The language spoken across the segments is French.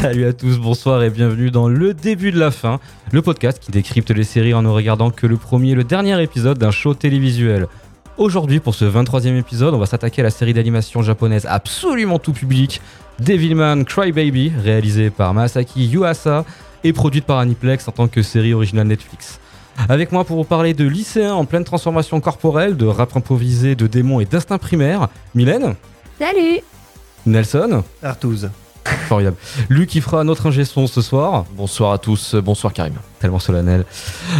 Salut à tous, bonsoir et bienvenue dans Le Début de la Fin, le podcast qui décrypte les séries en ne regardant que le premier et le dernier épisode d'un show télévisuel. Aujourd'hui, pour ce 23e épisode, on va s'attaquer à la série d'animation japonaise absolument tout public, Devilman Crybaby, réalisée par Masaki Yuasa et produite par Aniplex en tant que série originale Netflix. Avec moi pour vous parler de lycéens en pleine transformation corporelle, de rap improvisé, de démons et d'instinct primaire, Mylène, Salut Nelson, Artouze. Formidable, Luc qui fera notre ingé son ce soir, Bonsoir à tous, bonsoir Karim. tellement solennel,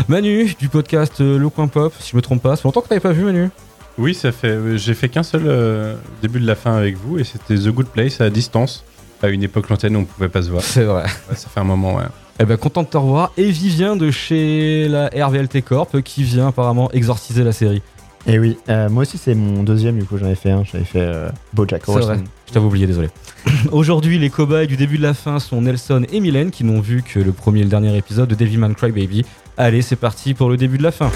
Manu du podcast euh, Le Coin Pop, si je me trompe pas, ça fait longtemps que t'avais pas vu Manu Oui, ça fait. euh, J'ai fait qu'un seul euh, début de la fin avec vous et c'était The Good Place à distance. À une époque lointaine où on pouvait pas se voir. C'est vrai. Ouais, ça fait un moment, ouais. Eh ben content de te revoir, et Vivien de chez la RVLT Corp qui vient apparemment exorciser la série. Et oui, euh, moi aussi c'est mon deuxième, du coup j'en avais fait un, j'avais fait euh, Bojack Horseman. Je t'avais oublié, désolé. Aujourd'hui, les cobayes du début de la fin sont Nelson et Mylène qui n'ont vu que le premier et le dernier épisode de Devilman Crybaby. Allez, c'est parti pour le début de la fin.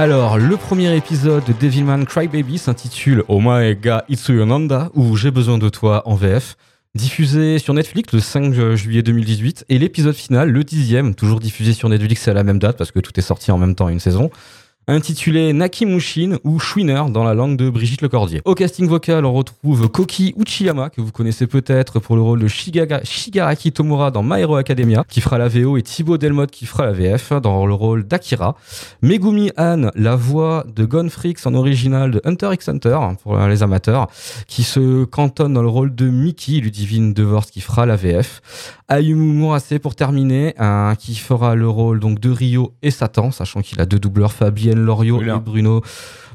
Alors, le premier épisode de Devilman Crybaby s'intitule Omae Itsuyonanda ou J'ai besoin de toi en VF. Diffusé sur Netflix le 5 juillet 2018 et l'épisode final, le dixième, toujours diffusé sur Netflix à la même date parce que tout est sorti en même temps une saison, intitulé Nakimushin ou Schwinner dans la langue de Brigitte Lecordier. Au casting vocal, on retrouve Koki Uchiyama, que vous connaissez peut-être pour le rôle de Shigaga- Shigaraki Tomura dans My Hero Academia, qui fera la VO, et Thibaut Delmotte qui fera la VF dans le rôle d'Akira. Megumi Han, la voix de Gone Freaks en original de Hunter x Hunter, pour les amateurs, qui se cantonne dans le rôle de Mickey, Ludivine Devorst qui fera la VF. Ayumu Murase pour terminer, un- qui fera le rôle donc de Rio et Satan, sachant qu'il a deux doubleurs, Fabienne Loriot Oula. et Bruno.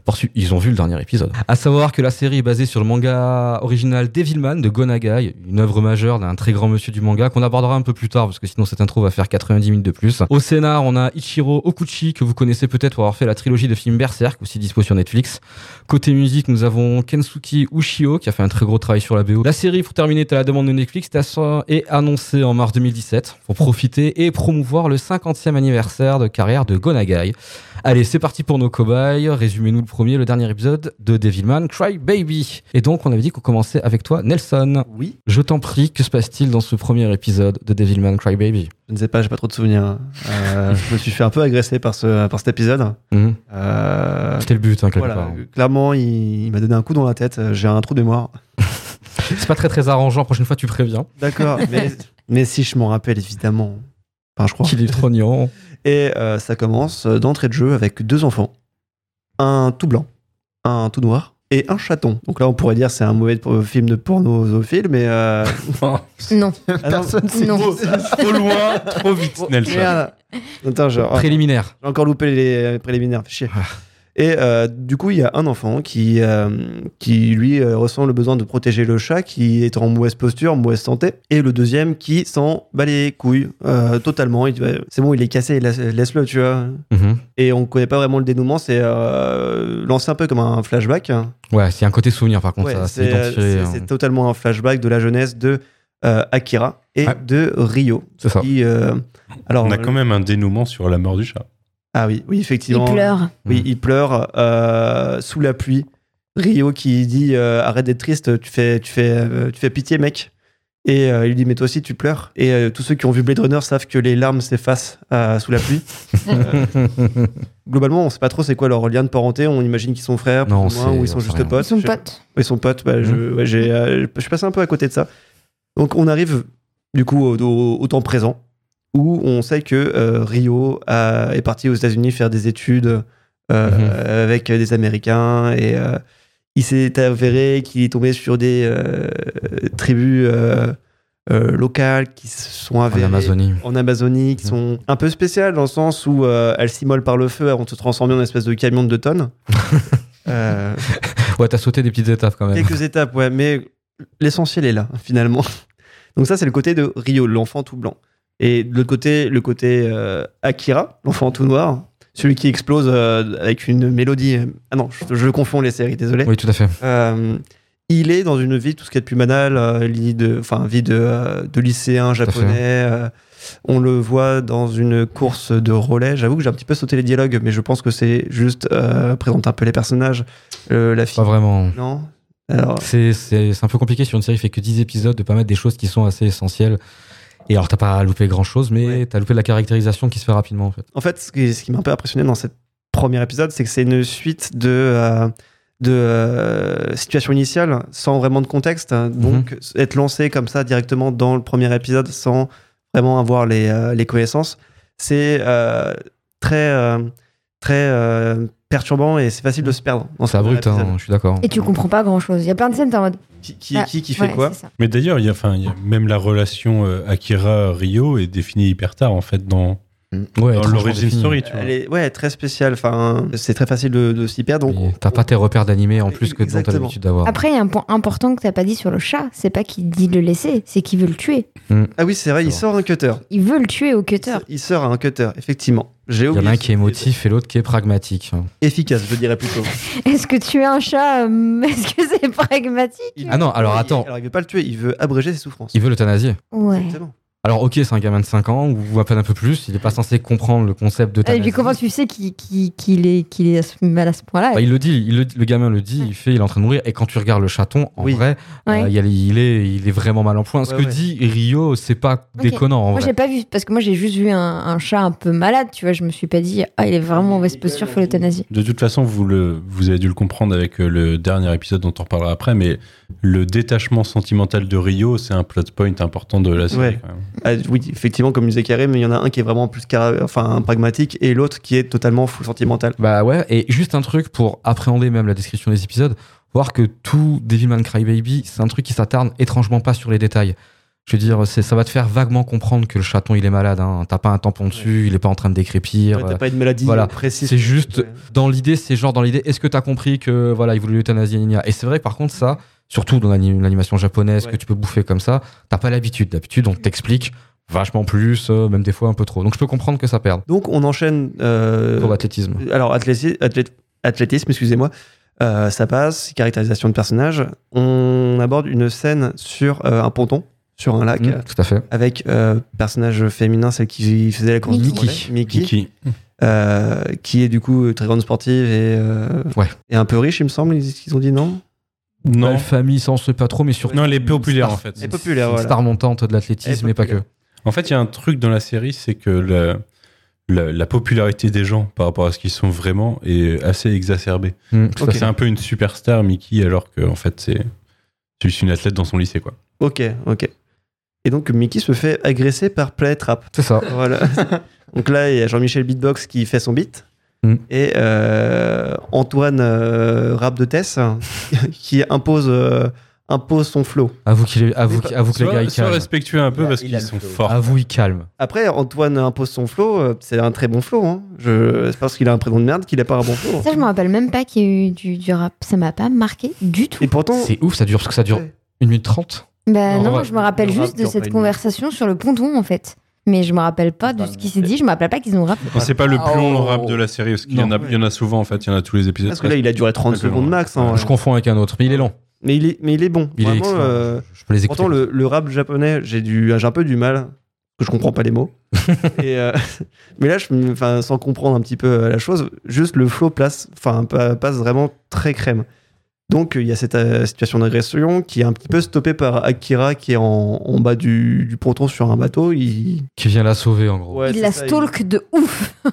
Porsu- Ils ont vu le dernier épisode. À savoir que la série est basée sur le manga original Devilman de Gonagai, une œuvre majeure d'un très grand monsieur du manga qu'on abordera un peu plus tard parce que sinon cette intro va faire 90 minutes de plus. Au scénar, on a Ichiro Okuchi que vous connaissez peut-être pour avoir fait la trilogie de films Berserk, aussi dispo sur Netflix. Côté musique, nous avons Kensuke Ushio qui a fait un très gros travail sur la BO. La série, pour terminer, est à la demande de Netflix, est annoncée en mars 2017 pour profiter et promouvoir le 50e anniversaire de carrière de Gonagai. Allez, c'est parti pour nos cobayes. Résumez-nous le premier, le dernier épisode de Devilman Cry Baby. Et donc, on avait dit qu'on commençait avec toi, Nelson. Oui, Je t'en prie, que se passe-t-il dans ce premier épisode de Devilman Cry Baby? Je ne sais pas, j'ai pas trop de souvenirs. Euh, je me suis fait un peu agresser par, ce, par cet épisode. Mhm. Euh, C'était le but, hein, quelque voilà, part. clairement, il, il m'a donné un coup dans la tête, j'ai un trou de mémoire. C'est pas très très arrangeant, la prochaine fois tu préviens. D'accord, mais, mais si je m'en rappelle évidemment. Enfin, je crois. Qu'il est trognon. Et euh, ça commence d'entrée de jeu avec deux enfants. Un tout blanc, un tout noir et un chaton. Donc là, on pourrait dire c'est un mauvais film de porno zoophile, mais... Euh... Non, ah non, Personne sait Non. trop. Trop loin, trop vite, Nelson. Merde. Attends, genre, Préliminaire. j'ai encore loupé les préliminaires, fais chier. Et euh, du coup, il y a un enfant qui, euh, qui lui, euh, ressent le besoin de protéger le chat qui est en mauvaise posture, en mauvaise santé. Et le deuxième qui s'en bat les couilles euh, totalement. Il dit, Ouais, c'est bon, il est cassé, laisse- laisse-le, tu vois. Mhm. Et on connaît pas vraiment le dénouement, c'est euh, lancé un peu comme un flashback. Ouais, c'est un côté souvenir par contre, Ouais, ça, c'est c'est identifié. c'est- hein. c'est totalement un flashback de la jeunesse de euh, Akira et Ouais. de Rio. C'est ça. Qui, euh, alors, On a quand même un dénouement sur la mort du chat. Ah oui, oui, il effectivement. pleure. Oui, il pleure euh, sous la pluie. Rio qui dit euh, arrête d'être triste, tu fais, tu fais, euh, tu fais pitié, mec. Et euh, il lui dit mais toi aussi tu pleures. Et euh, tous ceux qui ont vu Blade Runner savent que les larmes s'effacent euh, sous la pluie. Globalement, on sait pas trop c'est quoi leur lien de parenté. On imagine qu'ils sont frères, Non, plus ou moins, c'est- ou ils on sont juste rien. potes. Ils sont potes. Oui, ils sont potes. Bah, je, ouais, j'ai, je suis passé un peu à côté de ça. Donc on arrive du coup au, au- au temps présent où on sait que euh, Rio a- est parti aux États-Unis faire des études euh, Mhm. avec des Américains et euh, il s'est avéré qu'il est tombé sur des tribus euh, locales qui se sont En avérées Amazonie. en Amazonie, qui Mhm. sont un peu spéciales dans le sens où euh, elles s'immolent par le feu avant de se transformer en une espèce de camion de deux tonnes. Euh, Ouais, t'as sauté des petites étapes quand même. quelques étapes, ouais, mais l'essentiel est là, finalement. Donc ça, c'est le côté de Rio, l'enfant tout blanc. Et de l'autre côté, le côté euh, Akira, l'enfant tout noir, celui qui explose euh, avec une mélodie. Ah non, je, je confonds les séries, désolé. Oui, tout à fait. Euh, il est dans une vie tout ce qui est de plus banal, euh, vie de, enfin vie de, euh, de lycéen japonais. euh, on le voit dans une course de relais. J'avoue que j'ai un petit peu sauté les dialogues, mais je pense que c'est juste euh, présenter un peu les personnages, Euh, la fille. Pas vraiment. Non. C'est un peu compliqué sur une série qui fait que 10 épisodes de pas mettre des choses qui sont assez essentielles. Et alors, t'as pas loupé grand chose, mais Ouais. t'as loupé la caractérisation qui se fait rapidement en fait. En fait, ce qui, ce qui m'a un peu impressionné dans cette premier épisode, c'est que c'est une suite de, euh, de euh, situations initiales sans vraiment de contexte. Mhm. Donc, être lancé comme ça directement dans le premier épisode sans vraiment avoir les, euh, les connaissances, c'est euh, très, euh, très perturbant et c'est facile de se perdre. C'est abrupt, hein, je suis d'accord. Et tu comprends pas grand chose. Il y a plein de scènes, t'es en mode. Qui, qui, Ah, qui, qui fait ouais, quoi. Mais d'ailleurs, il y a, enfin, il y a même la relation euh, Akira-Rio est définie hyper tard, en fait, dans, Ouais, dans story, tu vois. Elle est ouais, très spéciale. Enfin, c'est très facile de, de s'y perdre. Donc, T'as pas tes repères d'animé en plus que dont t'as l'habitude d'avoir. Après, il y a un point important que t'as pas dit sur le chat. C'est pas qu'il dit de le laisser, c'est qu'il veut le tuer. ah oui, c'est vrai, il C'est sort un cutter. Il veut le tuer au cutter. Il sort un cutter, effectivement. J'ai Il y en a un qui est émotif et l'autre qui est pragmatique. efficace, je dirais plutôt. Est-ce que tuer un chat, euh, est-ce que c'est pragmatique? Ah non, alors Il- attends. Alors il veut pas le tuer, il veut abréger ses souffrances. Il veut l'euthanasier. Ouais. Exactement. Alors ok, c'est un gamin de 5 ans ou à peine un peu plus. Il est pas censé comprendre le concept Et d'euthanasie. puis comment tu sais qu'il est, qu'il est mal à ce point-là Bah, il le dit, il le, le gamin le dit, il fait, il est en train de mourir. Et quand tu regardes le chaton, en Oui. vrai, Ouais. euh, il, est, il est vraiment mal en point. Ce Ouais, que ouais. dit Rio, c'est pas déconnant en Moi, vrai. j'ai pas vu, parce que moi, j'ai juste vu un, un chat un peu malade, tu vois. Je me suis pas dit, ah, il est vraiment en mauvaise posture, faut l'euthanasie. De toute façon, vous, le, vous avez dû le comprendre avec euh, le dernier épisode dont on reparlera après, mais le détachement sentimental de Rio, c'est un plot point important de la série. Ouais. quand même. Ah, oui, effectivement, comme disait Karim, il y en a un qui est vraiment plus carré- enfin, pragmatique et l'autre qui est totalement full sentimental. Bah ouais, et juste un truc pour appréhender même la description des épisodes, voir que tout Devilman Crybaby, c'est un truc qui s'attarde étrangement pas sur les détails. Je veux dire, c'est, ça va te faire vaguement comprendre que le chaton il est malade. Hein. T'as pas un tampon dessus, il est pas en train de décrépir. Ouais, T'as euh, pas une maladie voilà. précise. C'est juste Ouais. dans l'idée, c'est genre dans l'idée, est-ce que t'as compris que voilà, il voulait gna. Et c'est vrai que par contre ça, surtout dans l'ani- l'animation japonaise Ouais. que tu peux bouffer comme ça, t'as pas l'habitude. D'habitude, on t'explique vachement plus, euh, même des fois un peu trop. Donc je peux comprendre que ça perde Donc on enchaîne. euh, pour l'athlétisme. alors athléti- athlét- athlétisme, excusez-moi. Euh, ça passe, caractérisation de personnage. On aborde une scène sur euh, un ponton, sur un lac, Mm, tout à fait. avec euh, personnage féminin, celle qui faisait la course de Mickey. Mickey. Euh, qui est du coup très grande sportive et, euh, Ouais. et un peu riche, il me semble. Ils, ils ont dit non? Non. Belle famille, ça on sait pas trop, mais surtout. Non, elle est populaire, star- en fait. Elle est populaire, c'est une voilà. star montante de l'athlétisme, mais pas que. En fait, il y a un truc dans la série, c'est que le- la, la popularité des gens par rapport à ce qu'ils sont vraiment est assez exacerbée. Mm, fait. C'est un peu une superstar, Mickey, alors que en fait, c'est juste une athlète dans son lycée, quoi. Ok, ok. Et donc Mickey se fait agresser par Planet Rap. C'est ça. Voilà. donc là, il y a Jean-Michel Beatbox qui fait son beat. Mm. Et euh, Antoine euh, Rap de Tess qui impose, euh, impose son flow. Avoue, qu'il est, avoue, avoue que les gars, ils sois calment. respectueux un peu Il a- parce il a qu'ils le sont flow. forts. Avoue, il calme. Après, Antoine impose son flow, euh, c'est un très bon flow. Hein. Je... C'est parce qu'il a un prénom de merde qu'il a pas un bon flow. Ça, je me rappelle même pas qu'il y a eu du, du rap. Ça m'a pas marqué du tout. Et pourtant, C'est ouf, ça dure, parce que ça dure Ouais. 1 minute 30. Bah Non, non, ouais. je me rappelle Le rap juste de dure pas cette une conversation sur le ponton, en fait. Mais je me rappelle pas de ce qui s'est dit, je me rappelle pas qu'ils ont rappé. Non, C'est pas le plus long Oh. rap de la série, parce qu'il y, en a- Non. il y en a souvent, en fait, il y en a tous les épisodes. parce que là, il a duré 30 Pas que secondes long. max. hein, Je ouais. confonds avec un autre, mais il est long. mais, il est, mais il est bon. Il est Vraiment, euh, Je peux les écouter. Pourtant, le, le rap japonais, j'ai du, j'ai un peu du mal, parce que je comprends pas les mots. Et, euh, mais là, je, sans comprendre un petit peu euh, la chose, juste le flow place, enfin, passe vraiment très crème. Donc, il y a cette euh, situation d'agression qui est un petit peu stoppée par Akira qui est en, en bas du, du ponton sur un bateau. Il, Qui vient la sauver, en gros. Ouais, il la ça, stalk de ouf.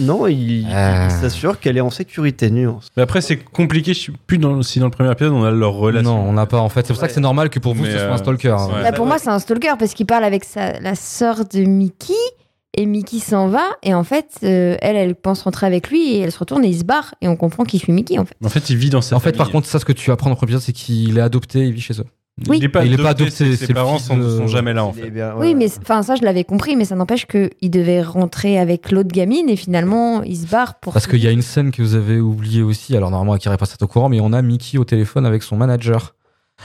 Non, il, Ah. il s'assure qu'elle est en sécurité, nuance. Mais après, c'est compliqué. Je suis plus dans, si dans le premier épisode, on a leur relation. Non, on n'a pas, en fait. C'est pour ça que c'est normal que pour vous, Mais, ce soit un euh, stalker. hein. ouais. Bah, pour moi, c'est un stalker parce qu'il parle avec sa, la sœur de Mickey et Mickey s'en va et en fait, euh, elle, elle pense rentrer avec lui et elle se retourne et il se barre et on comprend qu'il suit Mickey en fait. En fait, il vit dans sa En fait, par contre, ça, ce que tu apprends dans le premier épisode, c'est qu'il est adopté, il vit chez eux. Oui. Il est pas Il est pas adopté, ses- parents sont, de- sont jamais là, en Il fait. est bien, ouais, oui, mais enfin, ça, je l'avais compris, mais ça n'empêche qu'il devait rentrer avec l'autre gamine et finalement, il se barre pour. Parce qu'il y a une scène que vous avez oubliée aussi. Alors, normalement, Akira est pas au courant, mais on a Mickey au téléphone avec son manager.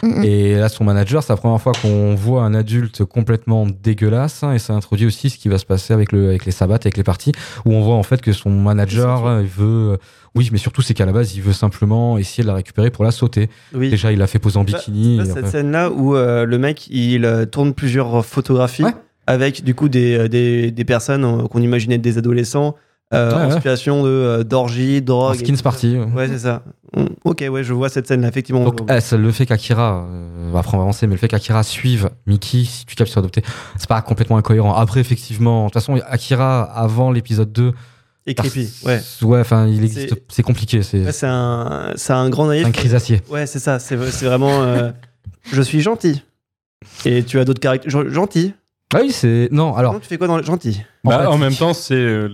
Mm, mm. Et là, son manager, c'est la première fois qu'on voit un adulte complètement dégueulasse. hein, et ça introduit aussi ce qui va se passer avec, le, avec les sabbats, avec les parties, où on voit en fait que son manager il veut. Oui, mais surtout, c'est qu'à la base, il veut simplement essayer de la récupérer pour la sauter. Oui. Déjà, il l'a fait poser en bikini. Cette après- scène-là où euh, le mec il euh, tourne plusieurs photographies Ouais. avec du coup des, euh, des, des personnes qu'on imaginait être des adolescents euh, Ouais, en ouais. situation de euh, d'orgie, drogue. En skins party. ouais. Ouais, c'est ça. Mm. Ok, ouais, je vois cette scène-là, effectivement. Donc, le fait qu'Akira, euh, après on va avancer, mais le fait qu'Akira suive Mickey, si tu captes sur adopté, c'est pas complètement incohérent. Après, effectivement, de toute façon, Akira, avant l'épisode 2, et creepy. Ouais. ouais, enfin, il existe, C'est- compliqué, c'est Ouais, un, c'est un grand naïf. un crisacier. Ouais, c'est ça. C'est vraiment. euh, je suis gentil. Et tu as d'autres caractères. Gen- Gentil. Ah oui, c'est. Non, alors, Non, tu fais quoi dans le gentil En Bah, en même temps, c'est euh,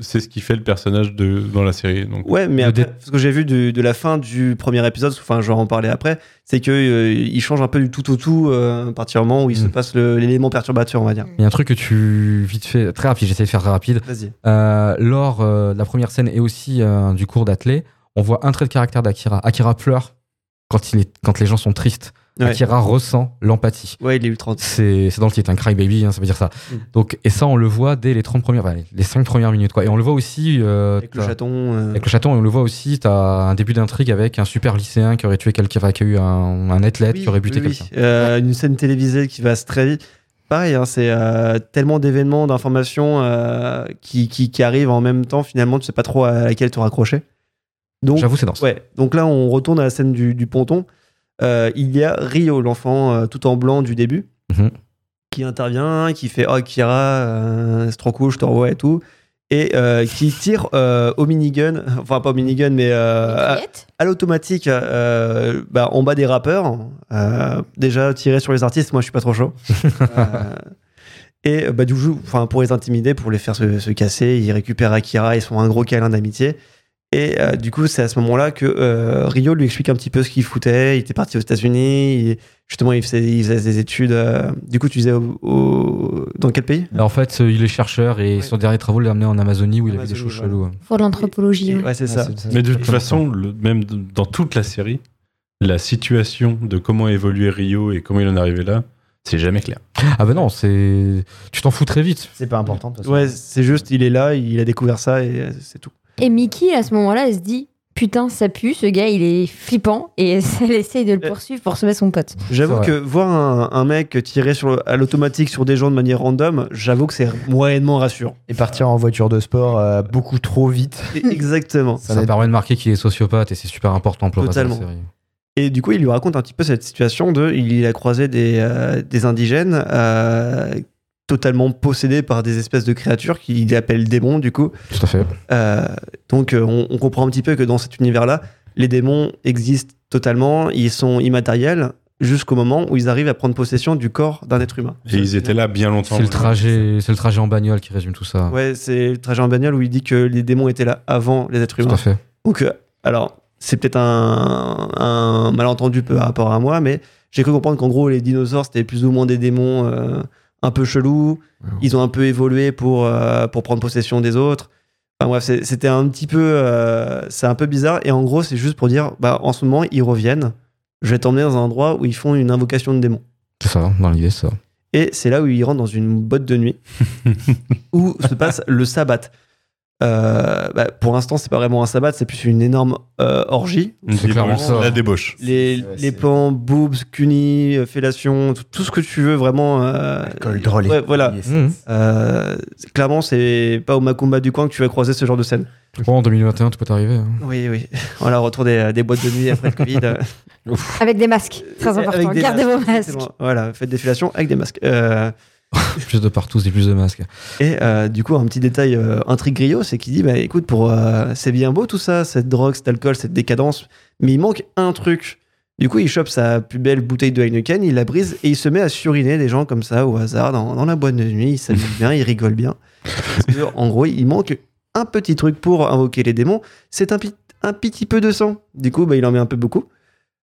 c'est ce qui fait le personnage de, dans la série. Donc, Ouais, mais après, ce que j'ai vu de, de la fin du premier épisode, enfin, je vais en parler après, c'est que euh, il change un peu du tout au tout euh, à partir du moment où il se Mm. passe le- l'élément perturbateur, on va dire. il y a un truc que tu. Vite fait, très rapide, j'essaie de faire très rapide. Vas-y. Euh, lors euh, de la première scène et aussi euh, du cours d'athlé, on voit un trait de caractère d'Akira. Akira pleure quand, il est, quand les gens sont tristes. Ouais. Akira ressent l'empathie. Ouais, il est ultra. C'est c'est dans le titre, un crybaby, hein, ça veut dire ça. Mm. Donc, et ça, on le voit dès les 30 premières, enfin, les 5 premières minutes. Quoi. Et on le voit aussi. euh, Avec le t'as- chaton. euh, Avec le chaton, et on le voit aussi, tu as un début d'intrigue avec un super lycéen qui aurait tué quelqu'un, enfin, qui a eu un, un athlète oui, qui aurait buté oui, oui. quelqu'un. Euh, une scène télévisée qui va se très vite. Pareil, hein, c'est tellement d'événements, d'informations qui, qui, qui arrivent en même temps, finalement, tu sais pas trop à laquelle te raccrocher. J'avoue, c'est dense. Ouais, donc là, on retourne à la scène du, du ponton. Euh, il y a Rio, l'enfant euh, tout en blanc du début, Mhm. qui intervient, qui fait Oh, Kira, euh, c'est trop cool, je te revois et tout. Et euh, qui tire euh, au minigun, enfin pas au minigun, mais euh, à, l'automatique euh, bah, en bas des rappeurs. Euh, déjà, tirer sur les artistes, moi je suis pas trop chaud. Euh, et bah, du coup, enfin, pour les intimider, pour les faire se, se casser, ils récupèrent Akira, ils font un gros câlin d'amitié. Et euh, du coup, c'est à ce moment-là que euh, Rio lui explique un petit peu ce qu'il foutait. Il était parti aux États-Unis, justement, il faisait, il faisait des études. euh, du coup, tu disais au- au- dans quel pays? En fait, euh, il est chercheur et Ouais. son dernier travaux l'a amené en Amazonie où il avait des Amazonie, choses voilà. chelous. hein. Pour l'anthropologie. ouais. Ouais, c'est ça. Mais de toute façon, le- même dans toute la série, la situation de comment évoluer Rio et comment il en est arrivé là, c'est jamais clair. Ah bah non, c'est. Tu t'en fous très vite. C'est pas important. de toute façon. Ouais, c'est juste, il est là, il a découvert ça et c'est tout. Et Mickey, à ce moment-là, elle se dit Putain, ça pue, ce gars, il est flippant. Et elle essaye de le Euh. poursuivre pour sauver son pote. J'avoue que voir un, un mec tirer sur le- à l'automatique sur des gens de manière random, j'avoue que c'est moyennement rassurant. Et partir en voiture de sport euh, beaucoup trop vite. Exactement. Ça, n'aide- permet de marquer qu'il est sociopathe et c'est super important pour le reste de la Totalement. série. Et du coup, il lui raconte un petit peu cette situation de, il a croisé des, euh, des indigènes euh, totalement possédés par des espèces de créatures qu'il appelle démons, du coup. Tout à fait. Euh, donc, euh, on, on comprend un petit peu que dans cet univers-là, les démons existent totalement, ils sont immatériels jusqu'au moment où ils arrivent à prendre possession du corps d'un être humain. Et ils étaient là bien longtemps. C'est le trajet, c'est le trajet en bagnole qui résume tout ça. Ouais, c'est le trajet en bagnole où il dit que les démons étaient là avant les êtres Tout humains. à fait. Donc, euh, alors, c'est peut-être un, un malentendu par rapport à moi, mais j'ai cru comprendre qu'en gros, les dinosaures, c'était plus ou moins des démons euh, un peu chelous. Ils ont un peu évolué pour, euh, pour prendre possession des autres. Enfin bref, c'était un petit peu... euh, c'est un peu bizarre. Et en gros, c'est juste pour dire, bah, en ce moment, ils reviennent. Je vais t'emmener dans un endroit où ils font une invocation de démons. C'est ça, dans l'idée, c'est ça. Et c'est là où ils rentrent dans une botte de nuit où se passe le sabbat. Euh, bah, pour l'instant, c'est pas vraiment un sabbat, c'est plus une énorme euh, orgie. C'est clairement ça. La débauche. Les, Ouais, les c'est- plans boobs, cunis, euh, fellation, tout, tout ce que tu veux vraiment. euh, Alcool, drôle. ouais, voilà. C'est- clairement, c'est pas au Macumba du coin que tu vas croiser ce genre de scène. Bon, en 2021, tout peut arriver. hein. Oui, oui. Voilà, retour des, des boîtes de nuit après le Covid. Avec des masques. Très important. Gardez vos masques. exactement. Voilà, faites des fellations avec des masques. Euh, Plus de partout, c'est plus de masques. Et euh, du coup, un petit détail euh, intrigue griot, c'est qu'il dit bah écoute, pour euh, c'est bien beau tout ça, cette drogue, cet alcool, cette décadence, mais il manque un truc. Du coup, il chope sa plus belle bouteille de Heineken, il la brise et il se met à suriner des gens comme ça au hasard dans, dans la boîte de nuit. Il s'amuse bien, il rigole bien. Parce que, en gros, il manque un petit truc pour invoquer les démons. C'est un, petit peu de sang. Du coup, bah, il en met un peu beaucoup.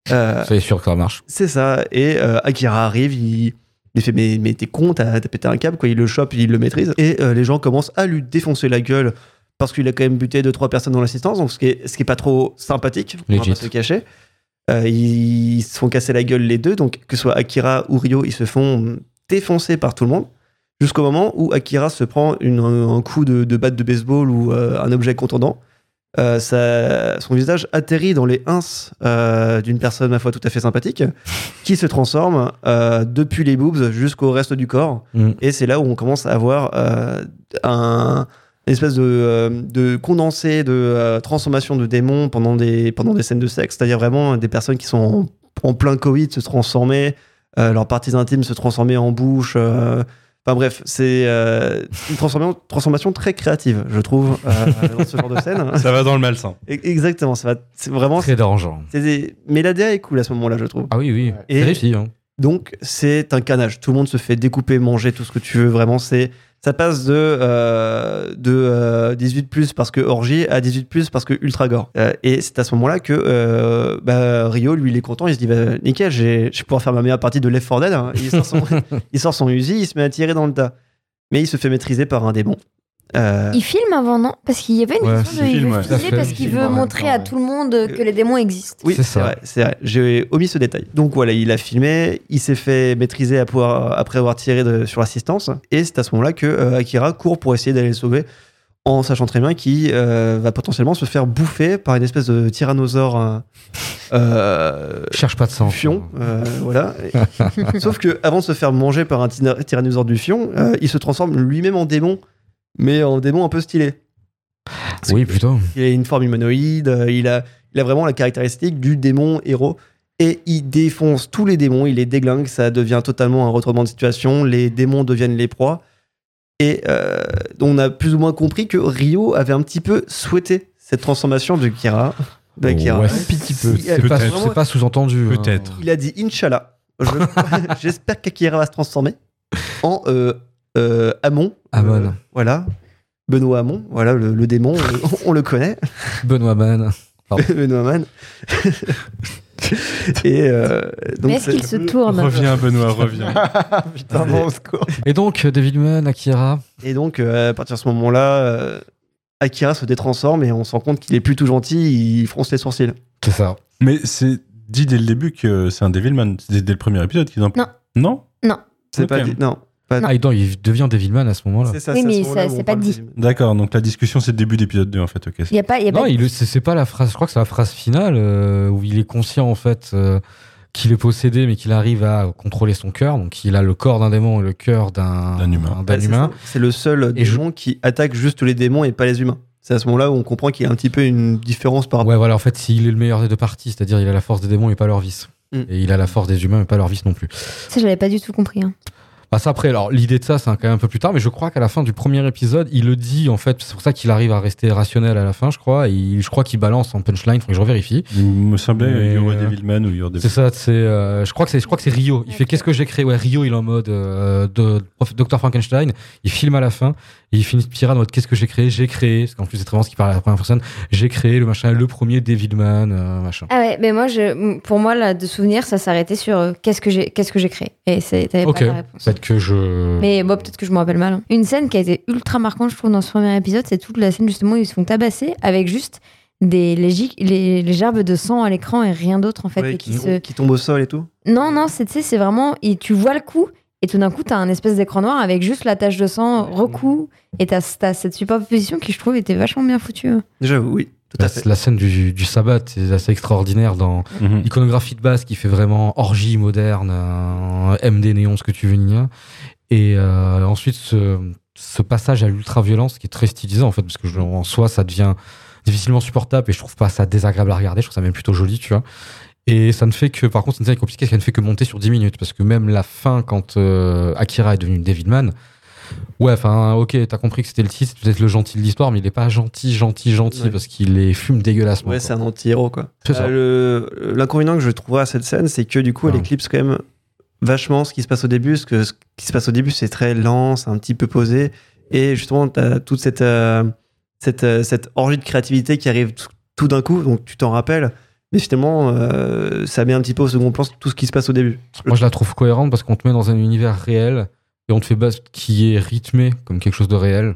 Soyez sûr que ça marche. c'est ça. Et Akira arrive, il, il fait mais, mais t'es con, t'as pété un câble, quoi. Il le chope, il le maîtrise. Et euh, les gens commencent à lui défoncer la gueule parce qu'il a quand même buté deux trois personnes dans l'assistance, donc ce qui est, ce qui est pas trop sympathique, on va pas se cacher. Euh, ils se font casser la gueule les deux, donc que ce soit Akira ou Ryo, ils se font défoncer par tout le monde. Jusqu'au moment où Akira se prend une- un coup de, de batte de baseball ou euh, un objet contondant. Euh, ça- son visage atterrit dans les ins euh, d'une personne, ma foi, tout à fait sympathique, qui se transforme euh, depuis les boobs jusqu'au reste du corps. Mm. Et c'est là où on commence à avoir un, une espèce de, de condensé de transformation de démons pendant des, pendant des scènes de sexe. C'est-à-dire vraiment des personnes qui sont en, en plein Covid se transformer, leurs parties intimes se transformer en bouche. Enfin bref, c'est euh, une transformation, transformation très créative, je trouve, euh, dans ce genre de scène. Ça va dans le malsain. E- Exactement, ça va. C'est vraiment. Très dérangeant. des- Mais la DA est cool à ce moment-là, je trouve. Ah oui, oui. Et- C'est réussi. Hein. Donc c'est un canage. Tout le monde se fait découper, manger tout ce que tu veux. Vraiment, c'est ça passe de euh, de euh, 18 plus parce que orgie à 18 plus parce que ultra gore. Euh, et c'est à ce moment-là que euh, bah, Rio, lui, il est content. Il se dit bah, nickel, je vais pouvoir faire ma meilleure partie de Left 4 Dead. hein. Il, sort son, il sort son Uzi, il se met à tirer dans le tas. Mais il se fait maîtriser par un démon. Euh, Il filme avant, non? Parce qu'il y avait une Ouais, question de il veut ouais. filmer parce il qu'il veut montrer temps, à ouais. tout le monde que les démons existent. Oui, C'est vrai, c'est vrai. J'ai omis ce détail. Donc voilà, il a filmé, il s'est fait maîtriser à pouvoir- après avoir tiré de- sur l'assistance, et c'est à ce moment-là que euh, Akira court pour essayer d'aller le sauver, en sachant très bien qu'il euh, va potentiellement se faire bouffer par une espèce de tyrannosaure Cherche pas de sang. fion, euh, voilà. Sauf que avant de se faire manger par un tyrannosaure du fion, euh, il se transforme lui-même en démon, mais en démon un peu stylé. Oui, plutôt. Il a une forme humanoïde, euh, il a, il a vraiment la caractéristique du démon héros. Et il défonce tous les démons, il les déglingue, ça devient totalement un retournement de situation, les démons deviennent les proies. Et euh, on a plus ou moins compris que Rio avait un petit peu souhaité cette transformation de Kira. De Kira. Ouais, Un petit peu. C'est pas, Peut-être. c'est pas sous-entendu. hein. Peut-être. Il a dit Inch'Allah. Je- J'espère qu'Akira va se transformer en euh, Amon. Amon. Euh, voilà. Benoît Amon, voilà le, le démon, on, on le connaît. Benoît Mann. Benoît Man. Et euh, donc, Mais est-ce c'est- qu'il se tourne Reviens, Benoît, reviens. Putain, bon, au secours. Et donc, David Mann, Akira. et donc, euh, à partir de ce moment-là, euh, Akira se détransforme et on se rend compte qu'il est plus tout gentil, il fronce les sourcils. C'est ça. Mais c'est dit dès le début que c'est un Devilman. C'est dès le premier épisode qu'ils en Non. Non? C'est Ok. pas dit- non. Pas Ah, donc, il devient Devilman à ce moment-là. C'est ça, Oui, c'est mais ce c'est pas dit. D'accord, donc la discussion c'est le début d'épisode 2 en fait. Ok. Il y a pas, il y a Non, pas c'est, c'est pas la phrase. Je crois que c'est la phrase finale euh, où il est conscient en fait euh, qu'il est possédé, mais qu'il arrive à contrôler son cœur. Donc, il a le corps d'un démon et le cœur d'un, D'un humain. Ouais, c'est le seul Et je- démon qui attaque juste les démons et pas les humains. C'est à ce moment-là où on comprend qu'il y a un petit peu une différence par rapport. Ouais, voilà. En fait, s'il est le meilleur des deux parties, c'est-à-dire il a la force des démons et pas leur vice. Mm. Et il a la force des humains et pas leur vice non plus. Ça, j'avais pas du tout compris. hein. Bah après, alors l'idée de ça, c'est quand même un peu plus tard, mais je crois qu'à la fin du premier épisode, il le dit en fait, c'est pour ça qu'il arrive à rester rationnel à la fin, je crois, et il- je crois qu'il balance en punchline, faut que je revérifie. Il me semblait Mais, qu'il y aurait euh, Devilman ou il y aurait C'est ça, c'est, euh, je crois que c'est, je crois que c'est Rio. Il fait qu'est-ce que j'ai créé Ouais, Rio, il est en mode euh, de, Dr Frankenstein. Il filme à la fin et il finit de pirate en mode qu'est-ce que j'ai créé? J'ai créé, parce qu'en plus c'est très bien ce qu'il parle à la première personne. J'ai créé le machin, le premier Devilman, euh, machin. Ah ouais, mais moi, je, pour moi, là, de souvenir, ça s'arrêtait sur euh, qu'est-ce que j'ai, qu'est-ce que j'ai créé? Et c'est- t'avais Ok. pas la réponse. Peut-être que je. Mais bon, peut-être que je me rappelle mal. hein. Une scène qui a été ultra marquante, je trouve, dans ce premier épisode, c'est toute la scène justement où ils se font tabasser avec juste des les, gi- les, les gerbes de sang à l'écran et rien d'autre en fait. Ouais, et qui, qui se... qui tombe au sol et tout. Non, non, c'est tu sais, c'est vraiment. et tu vois le coup et tout d'un coup, t'as un espèce d'écran noir avec juste la tache de sang recou et t'as t'as cette superposition qui, je trouve, était vachement bien foutue. hein. Déjà, oui, tout La, à fait. la scène du, du sabbat c'est assez extraordinaire dans Mhm. l'iconographie de base qui fait vraiment orgie moderne, euh, MD néon, ce que tu veux, Nia. Et euh, ensuite, ce, ce passage à l'ultra-violence qui est très stylisé en fait, parce que je- en soi, ça devient difficilement supportable et je trouve pas ça désagréable à regarder, je trouve ça même plutôt joli, tu vois. Et ça ne fait que, par contre, c'est une série compliquée, ça ne fait que monter sur 10 minutes, parce que même la fin, quand euh, Akira est devenu Davidman, ouais, enfin, ok, t'as compris que c'était le titre, c'est peut-être le gentil de l'histoire, mais il est pas gentil, gentil, gentil, Ouais. parce qu'il est fume dégueulassement. Ouais, c'est un anti-héros, quoi. Euh, L'inconvénient que je trouve à cette scène, c'est que du coup, elle éclipse quand même vachement ce qui se passe au début. Parce que ce qui se passe au début, c'est très lent, c'est un petit peu posé. Et justement, tu as toute cette, euh, cette, euh, cette orgie de créativité qui arrive tout, tout d'un coup, donc tu t'en rappelles. Mais finalement, euh, ça met un petit peu au second plan tout ce qui se passe au début. Moi, je la trouve cohérente parce qu'on te met dans un univers réel et on te fait base qui est rythmé comme quelque chose de réel.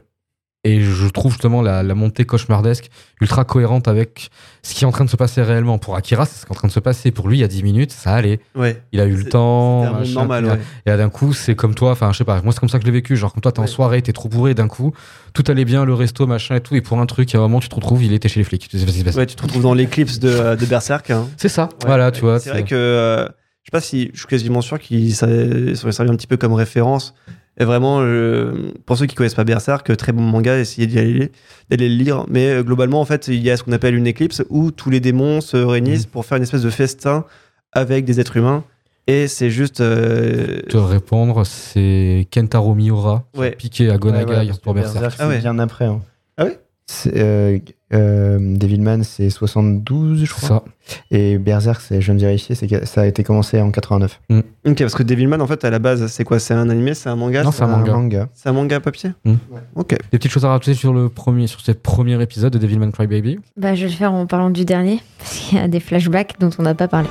Et je trouve justement la, la montée cauchemardesque ultra cohérente avec ce qui est en train de se passer réellement. Pour Akira, c'est ce qui est en train de se passer. Pour lui, il y a 10 minutes, ça allait. Ouais. Il a eu le temps. Un machin, normal, ouais. Et là, d'un coup, c'est comme toi, enfin, je sais pas, moi, c'est comme ça que je l'ai vécu. Genre, comme toi, t'es en soirée, t'es trop bourré, d'un coup, tout allait bien, le resto, machin et tout. Et pour un truc, à un moment, tu te retrouves, il était chez les flics. Tu. Ouais, tu te retrouves dans l'éclipse de, de Berserk. hein. C'est ça, voilà, tu vois. C'est vrai que euh, je sais pas si je suis quasiment sûr qu'ils ça- sont servis un petit peu comme référence. Et vraiment, euh, pour ceux qui connaissent pas Berserk, très bon manga, essayez d'y aller, d'aller le lire. Mais euh, globalement, en fait, il y a ce qu'on appelle une éclipse où tous les démons se réunissent Mm. pour faire une espèce de festin avec des êtres humains. Et c'est juste. euh, Te répondre, c'est Kentaro Miura qui a piqué à Gonagai Ouais, ouais, pour Berserk. Berserk, Ah c'est bien après. hein. Euh, euh, Devilman, c'est 72, je crois. ça. Et Berserk, c'est, je viens de vérifier, c'est que ça a été commencé en 89. Ok, parce que Devilman, en fait, à la base, c'est quoi? C'est un animé? C'est un manga? Non, c'est un manga. C'est un manga papier? Mm. Ok. Des petites choses à rajouter sur le premier, sur ce premier épisode de Devilman Crybaby? Bah, je vais le faire en parlant du dernier, parce qu'il y a des flashbacks dont on n'a pas parlé.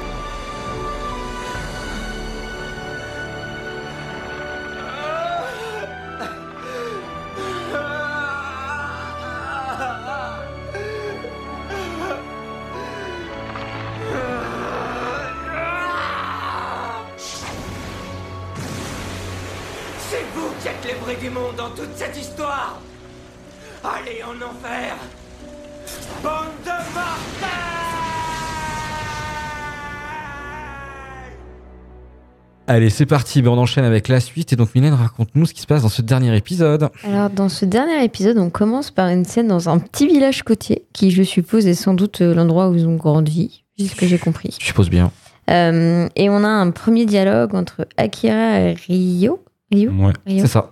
Allez, c'est parti, ben, on enchaîne avec la suite. Et donc, Mylène, raconte-nous ce qui se passe dans ce dernier épisode. Alors, dans ce dernier épisode, on commence par une scène dans un petit village côtier, qui, je suppose, est sans doute euh, l'endroit où ils ont grandi, c'est ce que j'ai compris. Je suppose bien. Euh, et on a un premier dialogue entre Akira et Ryo. Ryo Ouais. Ryo C'est ça.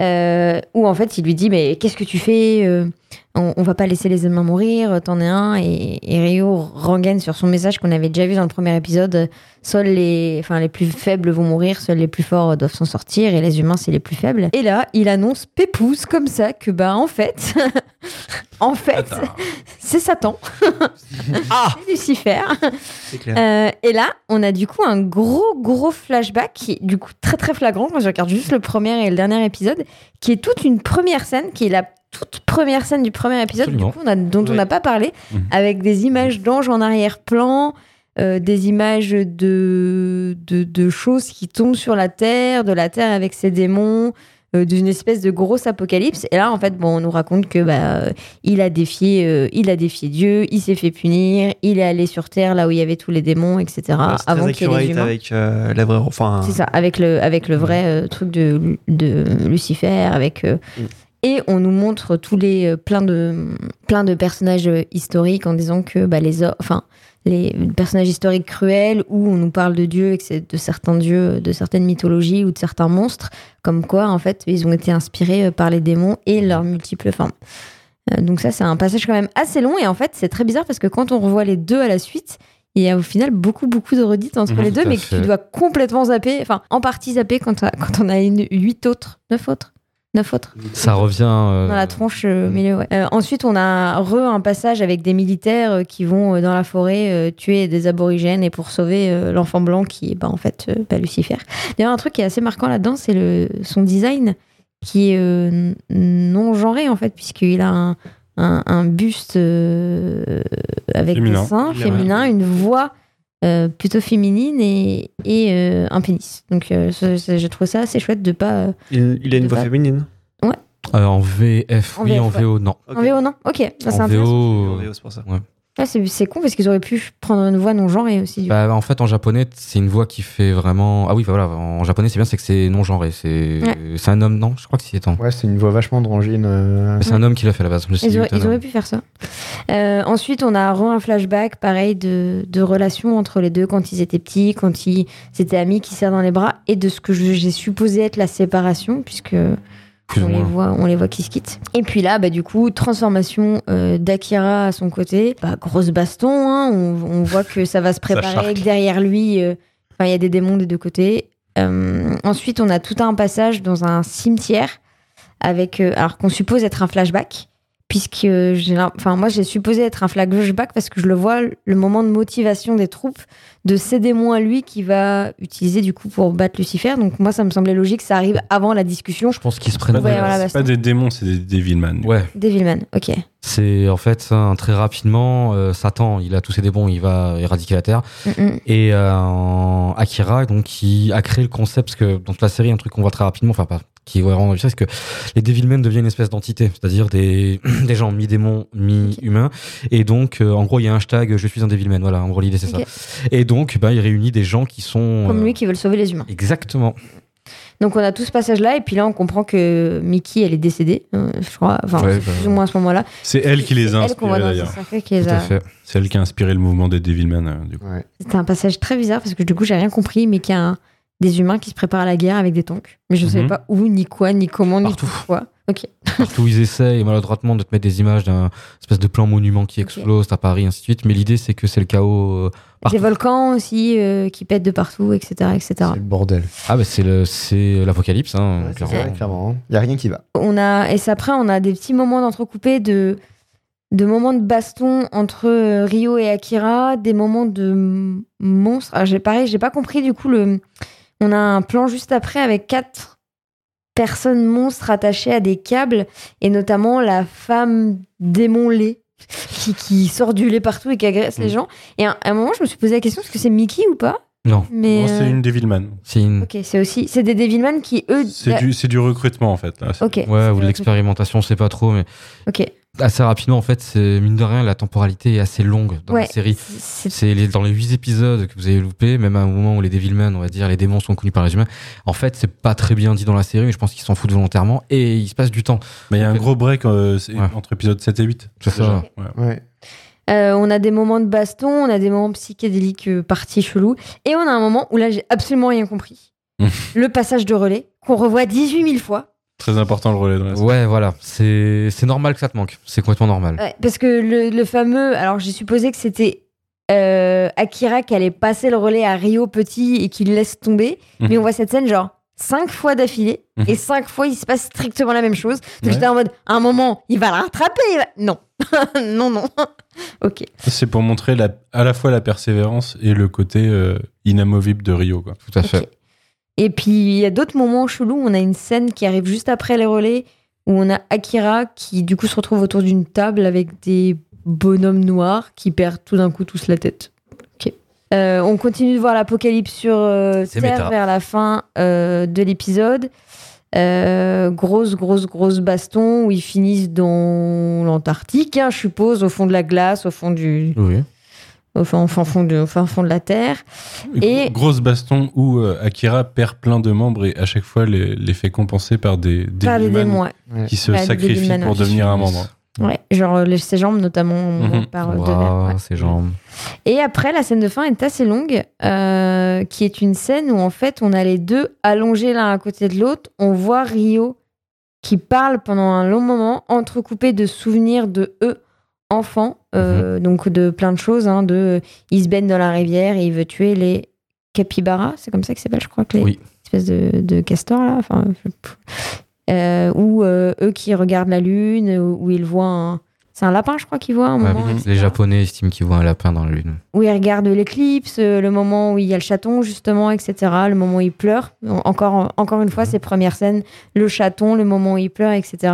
Euh, où en fait il lui dit mais qu'est-ce que tu fais Euh, on, on va pas laisser les humains mourir t'en es un. Et, et Ryo rengaine sur son message qu'on avait déjà vu dans le premier épisode. Seuls les enfin les plus faibles vont mourir seuls les plus forts doivent s'en sortir et les humains c'est les plus faibles. Et là il annonce pépouze comme ça que bah en fait en fait c'est Satan. Ah. C'est Lucifer. C'est clair. euh, et là, on a du coup un gros, gros flashback qui est du coup très, très flagrant. Quand je regarde juste le premier et le dernier épisode, qui est toute une première scène, qui est la toute première scène du premier épisode, Absolument. du coup, on a- dont on n'a pas parlé, Mhm. avec des images d'anges en arrière-plan, euh, des images de, de, de choses qui tombent sur la Terre, de la Terre avec ses démons, euh, d'une espèce de grosse apocalypse. Et là, en fait, bon, on nous raconte que bah, il a défié, euh, il a défié Dieu, il s'est fait punir, il est allé sur Terre là où il y avait tous les démons, etc. Ouais, avant très qu'il y ait les accurate humains. avec euh, la vraie. Enfin, C'est ça, avec le, avec le vrai euh, truc de, de Lucifer, avec. euh, Mm. Et on nous montre tous les euh, plein de plein de personnages euh, historiques en disant que bah, les or- enfin les personnages historiques cruels où on nous parle de dieux et que c'est de certains dieux, de certaines mythologies ou de certains monstres, comme quoi en fait ils ont été inspirés euh, par les démons et leurs multiples formes. Euh, donc ça c'est un passage quand même assez long et en fait c'est très bizarre parce que quand on revoit les deux à la suite, il y a au final beaucoup beaucoup de redites entre les deux, mais que tu dois complètement zapper, enfin en partie zapper quand, on a une huit autres, neuf autres, neuf autres Ça revient. euh, dans la tronche euh, mm. milieu. ouais. Euh, ensuite, on a re un passage avec des militaires qui vont dans la forêt euh, tuer des aborigènes et pour sauver euh, l'enfant blanc qui est bah, en fait euh, bah, Lucifer. D'ailleurs, un truc qui est assez marquant là-dedans, c'est le son design qui est euh, non genré en fait, puisqu'il a un, un, un buste euh, avec Féminin. des seins Féminin. féminins, une voix. Euh, plutôt féminine et, et euh, un pénis. Donc euh, j'ai trouvé ça assez chouette de pas. euh, il, il a une voix féminine. euh, en VF, En oui, VF, en ouais. VO, non. Ok. En VO, non Ok, bah, c'est en. VO. En VO, c'est pour ça. Ouais, c'est, c'est con parce qu'ils auraient pu prendre une voix non genrée aussi. Bah, en fait, en japonais, c'est une voix qui fait vraiment. Ah oui, bah, voilà, en japonais, c'est bien, c'est que c'est non genré. C'est Ouais. c'est un homme, non Je crois que c'est attends. Ouais, c'est une voix vachement androgyne. euh, c'est un homme qui l'a fait à la base. Ils auraient, putain, ils auraient pu faire ça. Euh, ensuite, on a un flashback, pareil, de, de relations entre les deux quand ils étaient petits, quand ils étaient amis, qui serrent dans les bras, et de ce que je- j'ai supposé être la séparation, puisque plus on les, voit, on les voit qui se quittent. Et puis là, bah, du coup, transformation euh, d'Akira à son côté. Bah, grosse baston, hein, on, on voit que ça va se préparer, que derrière lui, euh, il y a des démons des deux côtés. Euh, ensuite, on a tout un passage dans un cimetière avec, euh, alors qu'on suppose être un flashback, puisque j'ai, enfin moi j'ai supposé être un flashback parce que je le vois le moment de motivation des troupes de ces démons à lui qui va utiliser du coup pour battre Lucifer. Donc moi ça me semblait logique, que ça arrive avant la discussion. Je pense qu'ils se prennent. pas, Ouais, des, voilà, c'est pas des démons, c'est des Devilman. Ouais, Devilman, ok. c'est en fait très rapidement euh, Satan, il a tous ses démons, il va éradiquer la Terre. Mm, mm. Et euh, Akira, donc, qui a créé le concept, parce que dans toute la série, un truc qu'on voit très rapidement, enfin pas qui est vraiment c'est que les Devilmen deviennent une espèce d'entité, c'est-à-dire des, des gens mi-démons, mi-humains. Et donc, euh, en gros, il y a un hashtag Je suis un Devilman. Voilà, en gros, l'idée, c'est Ok. ça. Et donc, bah, il réunit des gens qui sont. Comme euh, lui qui veulent sauver les humains. Exactement. Donc on a tout ce passage-là, et puis là on comprend que Mickey, elle est décédée, euh, je crois, enfin Ouais, c'est bah, plus ou moins à ce moment-là. C'est elle qui les a inspirés d'ailleurs. qui a-. C'est elle qui a inspiré le mouvement des Devilman, euh, du coup. Ouais. C'était un passage très bizarre parce que du coup j'ai rien compris, mais qu'il y a un- des humains qui se préparent à la guerre avec des tanks. Mais je ne savais Mhm. pas où, ni quoi, ni comment, ni pourquoi. Ok. Partout où ils essayent maladroitement de te mettre des images d'un espèce de plan monument qui explose à Paris, ainsi de suite. Mais l'idée, c'est que c'est le chaos. euh, partout. Des volcans aussi euh, qui pètent de partout, etc. etc. C'est le bordel. Ah, bah, c'est le- c'est l'apocalypse, hein, Ouais, c'est clairement. Il n'y a rien qui va. On a, et c'est après, on a des petits moments d'entrecoupés de, de moments de baston entre euh, Rio et Akira, des moments de monstres. Ah, pareil, j'ai pas compris du coup le. On a un plan juste après avec quatre personnes monstres attachées à des câbles et notamment la femme démon lait qui, qui sort du lait partout et qui agresse les Mm. gens. Et à un moment, je me suis posé la question est-ce que c'est Mickey ou pas? Non, Mais Non, c'est euh, une Devilman. c'est une. ok, c'est aussi c'est des Devilman qui eux. C'est du, c'est du recrutement en fait. là. C'est- Ok. Ouais, c'est ou de l'expérimentation, je sais pas trop, mais Ok. Assez rapidement, en fait, c'est mine de rien, la temporalité est assez longue dans Ouais. la série. C'est- les- dans les huit épisodes que vous avez loupé, même à un moment où les Devilmen, on va dire, les démons sont connus par les humains. En fait, c'est pas très bien dit dans la série, mais je pense qu'ils s'en foutent volontairement et il se passe du temps. Mais il y a un gros break euh, Ouais. entre épisodes 7 et 8. C'est ça. déjà. Ouais. Ouais. Euh, on a des moments de baston, on a des moments psychédéliques euh, partis chelous, et on a un moment où là j'ai absolument rien compris. le passage de relais, qu'on revoit 18 000 fois. Très important le relais dans la. Ouais, voilà. C'est c'est normal que ça te manque. C'est complètement normal. Ouais, parce que le, le fameux. Alors j'ai supposé que c'était euh, Akira qui allait passer le relais à Rio petit et qu'il le laisse tomber, Mhm. mais on voit cette scène genre. Cinq fois d'affilée Mhm. et cinq fois il se passe strictement la même chose. Donc Ouais. j'étais en mode à un moment il va le rattraper. va- Non, non, non. ok. C'est pour montrer la, à la fois la persévérance et le côté euh, inamovible de Rio. Quoi. Tout à fait. Et puis il y a d'autres moments chelous. On a une scène qui arrive juste après les relais où on a Akira qui du coup se retrouve autour d'une table avec des bonhommes noirs qui perdent tout d'un coup tous la tête. Ok. Euh, on continue de voir l'apocalypse sur euh, Terre méta. vers la fin euh, de l'épisode. Euh, grosse, grosse, grosse baston où ils finissent dans l'Antarctique, hein, je suppose, au fond de la glace, au fond du, Oui. Au fin, au fin fond de, au fin fond de la Terre. Et- Grosse baston où euh, Akira perd plein de membres et à chaque fois les, les fait compenser par des Par démons, ouais. qui se Ouais, des sacrifient pour devenir un membre. Ouais, genre euh, les- ses jambes notamment par deux bras, verres, ouais. ses jambes. Et après, la scène de fin est assez longue, euh, qui est une scène où en fait on a les deux allongés l'un à côté de l'autre. On voit Rio qui parle pendant un long moment, entrecoupé de souvenirs de eux enfants, euh, Mhm. donc de plein de choses. Hein, de, euh, il se baigne dans la rivière et il veut tuer les capybaras, c'est comme ça qu'ils s'appellent, je crois que les Oui. espèces de, de castors là. Enfin, euh, ou euh, eux qui regardent la lune, où, ils voient un. C'est un lapin, je crois, qu'ils voient un Ouais, moment. les. Japonais estiment qu'ils voient un lapin dans la lune. où il regarde l'éclipse, le moment où il y a le chaton, justement, etc. Le moment où il pleure. En- Encore, encore une fois, ces premières scènes, le chaton, le moment où il pleure, etc.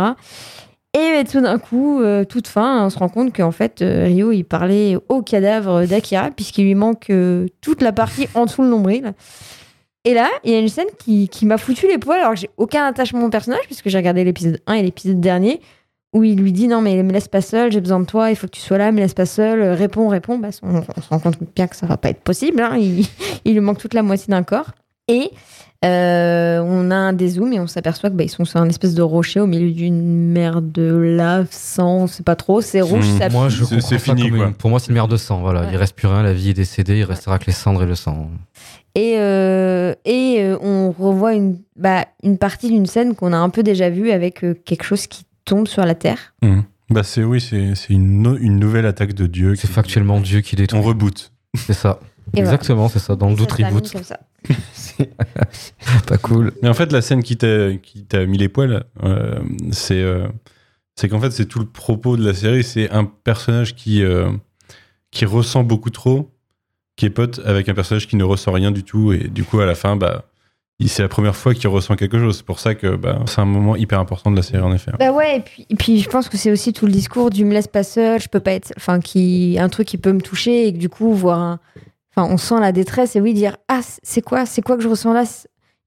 Et tout d'un coup, euh, toute fin, on se rend compte qu'en fait, euh, Rio, il parlait au cadavre d'Akira, puisqu'il lui manque euh, toute la partie en dessous le nombril. Et là, il y a une scène qui, qui m'a foutu les poils, alors que j'ai aucun attachement au personnage, puisque j'ai regardé l'épisode 1 et l'épisode dernier, où il lui dit non mais me laisse pas seul, j'ai besoin de toi, il faut que tu sois là, me laisse pas seul, euh, réponds, réponds. Bah, on, on se rend compte bien que ça va pas être possible, hein, il, il lui manque toute la moitié d'un corps. Et euh, on a un dézoom et on s'aperçoit que bah, ils sont sur un espèce de rocher au milieu d'une mer de lave, sang, on sait pas trop, c'est rouge, Mmh, ça Moi, pue. je C'est- fini, comme quoi. une- Pour moi, c'est une mer de sang. Voilà, Ouais. il reste plus rien. La vie est décédée. Il restera que les cendres et le sang. Et, euh, et euh, on revoit une, bah, une partie d'une scène qu'on a un peu déjà vue avec euh, quelque chose qui tombe sur la terre. Mhm. Bah c'est oui, c'est c'est une, no- une nouvelle attaque de Dieu. C'est qui- factuellement Dieu qui détruit. On reboot. C'est ça. Et voilà. Exactement, c'est ça. Dans le doute reboot. Pas cool. Mais en fait, la scène qui t'a qui t'a mis les poils, euh, c'est euh, c'est qu'en fait, c'est tout le propos de la série. C'est un personnage qui, euh, qui ressent beaucoup trop, qui est pote avec un personnage qui ne ressent rien du tout. Et du coup, à la fin, bah, c'est la première fois qu'il ressent quelque chose. C'est pour ça que bah, c'est un moment hyper important de la série, en effet. Bah ouais, et puis, et puis je pense que c'est aussi tout le discours du me laisse pas seul, je peux pas être. Enfin, qui, un truc qui peut me toucher et que du coup, voir un. Enfin, on sent la détresse et oui, dire Ah, c'est quoi, c'est quoi que je ressens là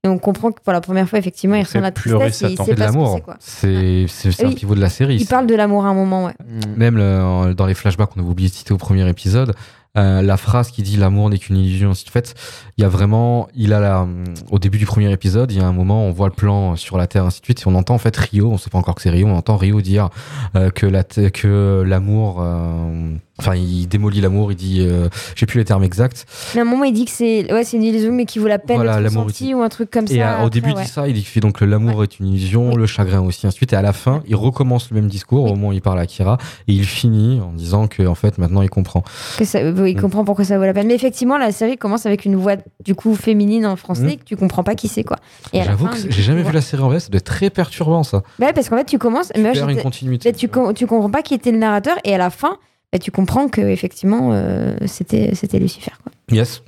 Et on comprend que pour la première fois, effectivement, il ressent la tristesse et il sait C'est de ce l'amour. c'est quoi. C'est c'est- c'est un Oui. pivot de la série. Il parle de l'amour à un moment, ouais. Même le- dans les flashbacks qu'on avait oublié de citer au premier épisode, euh, la phrase qui dit l'amour n'est qu'une illusion. En fait, il y a vraiment, il a la, au début du premier épisode, il y a un moment, on voit le plan sur la Terre, ainsi de suite, et on entend en fait Rio, on sait pas encore que c'est Rio, on entend Rio dire euh, que la, que l'amour, euh, enfin, il démolit l'amour, il dit, euh, j'ai plus les termes exacts. Mais à un moment, il dit que c'est ouais, c'est une illusion, mais qui vaut la peine Voilà, d'être ressenti ou un truc comme Et ça. euh, au début, il ouais. dit ça, il dit que donc l'amour est une illusion, le chagrin aussi, ainsi de suite. Et à la fin, il recommence le même discours au moment où il parle à Kira, et il finit en disant que en fait, maintenant, il comprend. Que ça, il Mm. comprend pourquoi ça vaut la peine. Mais effectivement, la série commence avec une voix du coup féminine en français Mm. que tu comprends pas qui c'est quoi. Et J'avoue que j'ai jamais vu la série en VF, ça doit être très perturbant ça. Bah ouais, parce qu'en fait, tu commences. Tu perds une continuité. tu, com- tu comprends pas qui était le narrateur et à la fin, bah, tu comprends que effectivement, euh, c'était c'était Lucifer. Quoi. Yes.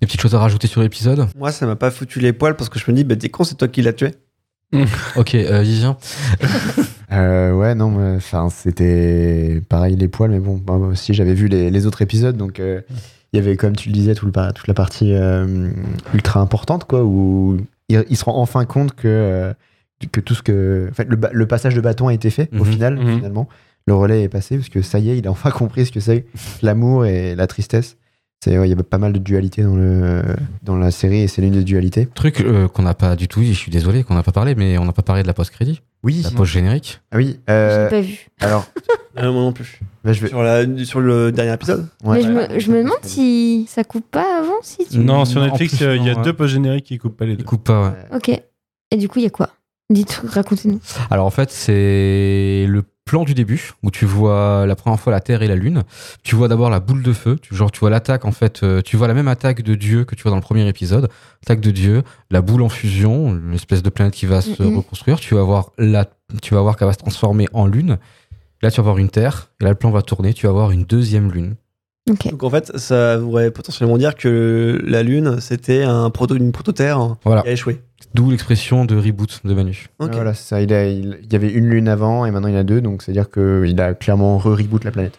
Des petites choses à rajouter sur l'épisode? Moi, ça m'a pas foutu les poils parce que je me dis, bah, t'es con, c'est toi qui l'as tué. Ok, euh, Vivien. Euh, ouais, non, mais, enfin, c'était pareil les poils, mais bon, bah, moi aussi j'avais vu les, les autres épisodes, donc euh, il y avait, comme tu le disais, tout le par- toute la partie euh, ultra importante, quoi, où il, il se rend enfin compte que, euh, que tout ce que. En fait, le, ba- le passage de bâton a été fait, au Mhm, final, mhm. finalement. Le relais est passé, parce que ça y est, il a enfin compris ce que c'est l'amour et la tristesse. C'est- ouais, Il y avait pas mal de dualité dans, le, dans la série, et c'est l'une des dualités. Truc euh, qu'on n'a pas du tout, je suis désolé qu'on n'a pas parlé, mais on n'a pas parlé de la post-crédit, Oui, la post-générique. ah oui. Je euh, l'ai pas vu. alors, Euh, moi non plus. bah, je vais. Sur, la, sur le dernier épisode ouais. Mais je me, je me demande si ça coupe pas avant. Si tu... Non, sur Netflix, euh, il y a ouais. deux post-génériques qui coupent pas les deux. Il coupe pas, ouais. Ok. Et du coup, il y a quoi? Dites, racontez-nous. Alors en fait, c'est le plan du début où tu vois la première fois la Terre et la Lune. Tu vois d'abord la boule de feu. Tu, genre, tu vois l'attaque en fait. euh, tu vois la même attaque de Dieu que tu vois dans le premier épisode. Attaque de Dieu, la boule en fusion, une espèce de planète qui va se reconstruire. Tu vas voir la, tu vas voir qu'elle va se transformer en Lune. Là, tu vas voir une Terre. Et là, le plan va tourner. Tu vas voir une deuxième Lune. Donc en fait, ça pourrait potentiellement dire que la Lune, c'était un proto, une prototerre Voilà. qui a échoué. D'où l'expression de reboot de Manu. Ok. Ouais, Voilà, ça. Il, a- il- il y avait une lune avant et maintenant il y en a deux, donc c'est-à-dire qu'il a clairement re-reboot la planète.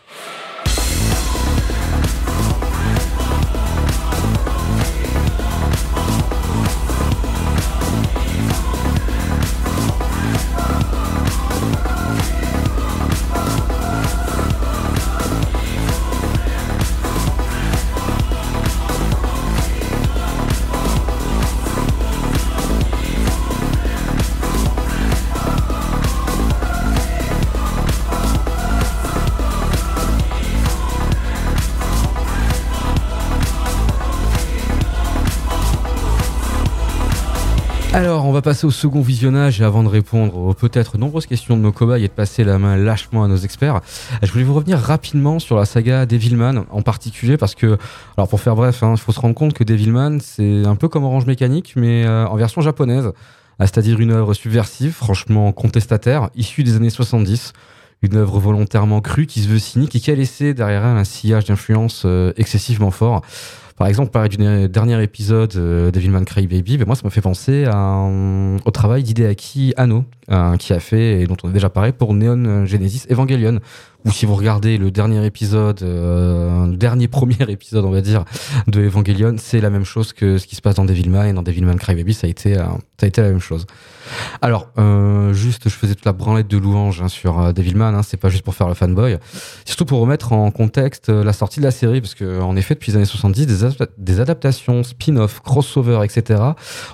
Alors, on va passer au second visionnage et avant de répondre aux peut-être nombreuses questions de nos cobayes et de passer la main lâchement à nos experts, je voulais vous revenir rapidement sur la saga Devilman en particulier parce que, alors pour faire bref, il faut se rendre compte que Devilman c'est un peu comme Orange Mécanique mais euh, en version japonaise, c'est-à-dire une œuvre subversive, franchement contestataire, issue des années 70. Une œuvre volontairement crue qui se veut cynique et qui a laissé derrière elle un sillage d'influence euh, excessivement fort. Par exemple, parler du dernier épisode euh, Devilman Crybaby, ben moi ça m'a fait penser à, un- au travail d'Hideaki Anno, euh, qui a fait, et dont on a déjà parlé, pour Neon Genesis Evangelion. Ou si vous regardez le dernier épisode, euh, le dernier premier épisode, on va dire, de Evangelion, c'est la même chose que ce qui se passe dans Devilman, et dans Devilman Crybaby, ça a été, euh, ça a été la même chose. Alors, euh, juste, je faisais toute la branlette de louanges hein, sur euh, Devilman, hein, c'est pas juste pour faire le fanboy, surtout pour remettre en contexte euh, la sortie de la série, parce que en effet, depuis les années 70, des, des adaptations, spin-off, crossover, etc.,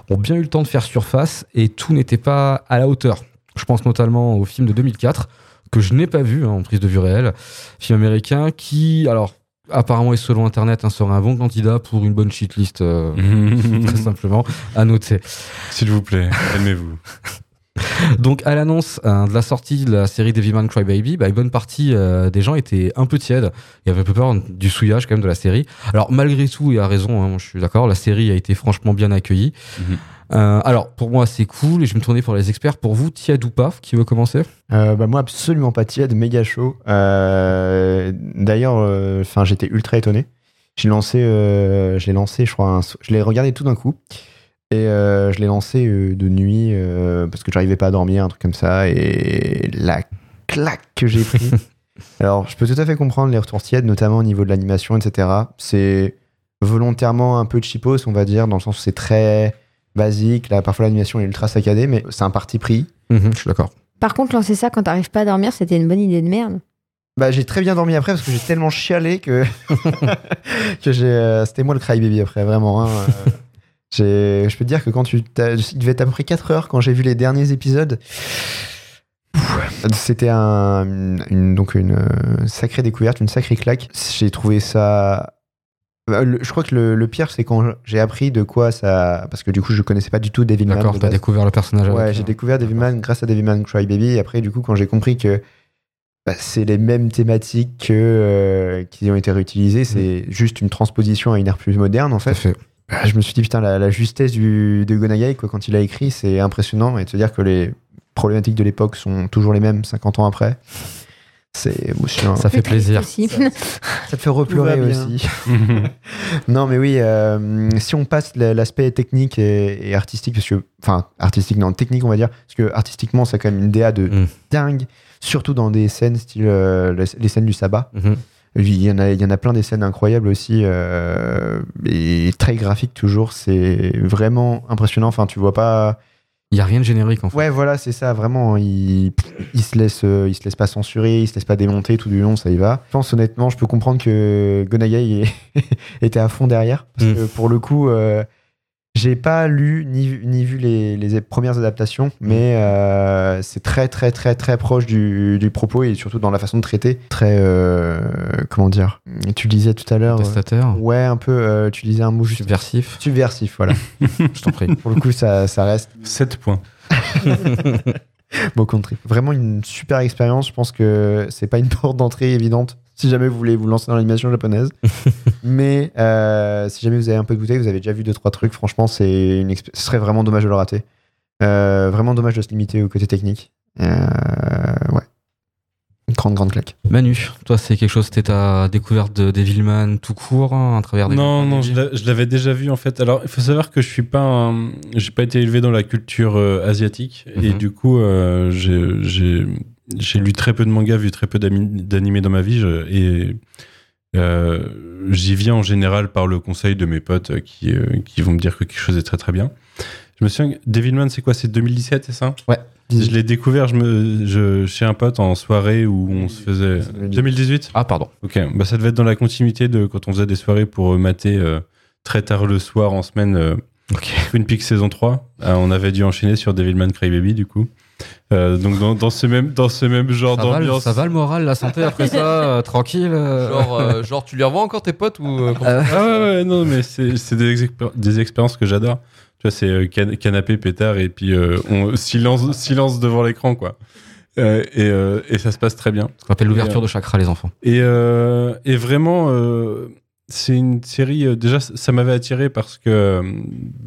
ont bien eu le temps de faire surface, et tout n'était pas à la hauteur. Je pense notamment au film de 2004, que je n'ai pas vu hein, en prise de vue réelle, film américain qui, alors, apparemment et selon Internet, hein, serait un bon candidat pour une bonne shitlist, euh, très simplement, à noter. S'il vous plaît, aimez-vous. Donc, à l'annonce hein, de la sortie de la série Devilman Crybaby, bah, une bonne partie euh, des gens étaient un peu tièdes et avaient un peu peur du souillage quand même de la série. Alors, malgré tout, et à raison, hein, je suis d'accord, la série a été franchement bien accueillie. Mhm. Euh, alors, pour moi, c'est cool et je vais me tourner pour les experts. Pour vous, Tiad ou pas, qui veut commencer? Euh, bah, moi, absolument pas tiède, méga chaud. Euh, D'ailleurs, enfin, j'étais ultra étonné. J'ai lancé, je l'ai lancé, je crois, un je l'ai regardé tout d'un coup. Et je l'ai lancé de nuit parce que j'arrivais pas à dormir, un truc comme ça. Et la claque que j'ai pris. Alors, je peux tout à fait comprendre les retours tièdes, notamment au niveau de l'animation, etc. C'est volontairement un peu cheapos, on va dire, dans le sens où c'est très basique. Là, parfois, l'animation est ultra saccadée, mais c'est un parti pris. Mhm, Je suis d'accord. Par contre, lancer ça quand t'arrives pas à dormir, c'était une bonne idée de merde. Bah, j'ai très bien dormi après parce que j'ai tellement chialé que, que j'ai. euh, C'était moi le crybaby après, vraiment. hein, euh. J'ai- je peux te dire que quand tu. Il devait être à peu près 4 heures quand j'ai vu les derniers épisodes. C'était un, une, donc une euh, sacrée découverte, une sacrée claque. J'ai trouvé ça. Le- Je crois que le, le pire, c'est quand j'ai appris de quoi ça. Parce que du coup, je connaissais pas du tout Devilman. D'accord, de t'as découvert le personnage. Ouais, j'ai découvert Devilman grâce à Devilman Crybaby. Et après, du coup, quand j'ai compris que bah, c'est les mêmes thématiques que, euh, qui ont été réutilisées, c'est juste une transposition à une ère plus moderne, en fait. fait. Bah, je me suis dit, putain, la, la justesse du, de Gonagai, quoi, quand il a écrit, c'est impressionnant. Et de se dire que les problématiques de l'époque sont toujours les mêmes 50 ans après, c'est émotionnant. Ça fait plaisir. Ça te fait bien. aussi. non, mais oui, euh, si on passe la- l'aspect technique et, et artistique, parce que, enfin, artistique, non, technique, on va dire, parce que artistiquement, ça a quand même une DA de Mm. dingue, surtout dans des scènes style euh, les, les scènes du sabbat. Mhm. Il y en a, il y en a plein des scènes incroyables aussi, euh, et très graphiques toujours. C'est vraiment impressionnant. Enfin, tu vois pas. Il y a rien de générique en fait. Ouais, voilà, c'est ça. Vraiment, il, il se laisse, euh, il se laisse pas censurer, il se laisse pas démonter tout du long, ça y va. Je pense honnêtement, je peux comprendre que Gonagai était à fond derrière, parce Mm. que pour le coup, euh, j'ai pas lu ni, vu- ni vu les, les premières adaptations, mais euh, c'est très très très très proche du, du propos et surtout dans la façon de traiter. Très, euh, comment dire Tu le disais tout à l'heure. Testataire, Ouais, un peu. euh, tu disais un mot juste subversif, subversif, voilà. je t'en prie. pour le coup, ça, ça reste 7 points. Beau country. Vraiment une super expérience. Je pense que c'est pas une porte d'entrée évidente si jamais vous voulez vous lancer dans l'animation japonaise. Mais euh, si jamais vous avez un peu de bouteille, vous avez déjà vu deux trois trucs. Franchement, c'est une exp- ce serait vraiment dommage de le rater. Euh, vraiment dommage de se limiter au côté technique. Euh, ouais. Une grande grande claque. Manu, toi c'est quelque chose, c'était ta découverte de Devilman tout court, hein, à travers des. Non, non, je l'a- je l'avais déjà vu en fait. Alors, il faut savoir que je suis pas, un- j'ai pas été élevé dans la culture euh, asiatique et Mhm. du coup, euh, j'ai- j'ai lu très peu de mangas, vu très peu d'animés dans ma vie je- et euh, j'y viens en général par le conseil de mes potes euh, qui, euh, qui vont me dire que quelque chose est très très bien. Je me souviens, Devilman, c'est quoi? C'est 2017, c'est ça? Ouais. Je l'ai découvert je me, je, chez un pote en soirée où on se faisait. 2018 Ah pardon. Ok, bah ça devait être dans la continuité de quand on faisait des soirées pour mater euh, très tard le soir en semaine euh, Ok. Twin Peaks saison 3. Euh, on avait dû enchaîner sur Devilman Crybaby du coup. Euh, donc dans, dans ce même dans ce même genre Ça va, le- d'ambiance. ça va le moral, la santé après ça, euh, tranquille. euh. Genre, euh, genre, tu les revois encore tes potes ou euh, Euh, Ah ouais, ouais, non mais c'est c'est des, expér- des expériences que j'adore. Tu vois, c'est euh, can- canapé pétard et puis euh, on, silence silence devant l'écran quoi. Euh, et, euh, et ça se passe très bien. Ce qu'on appelle l'ouverture de chakra, les enfants. Et, euh, et vraiment, euh, c'est une série. euh, déjà, ça ça m'avait attiré parce que euh,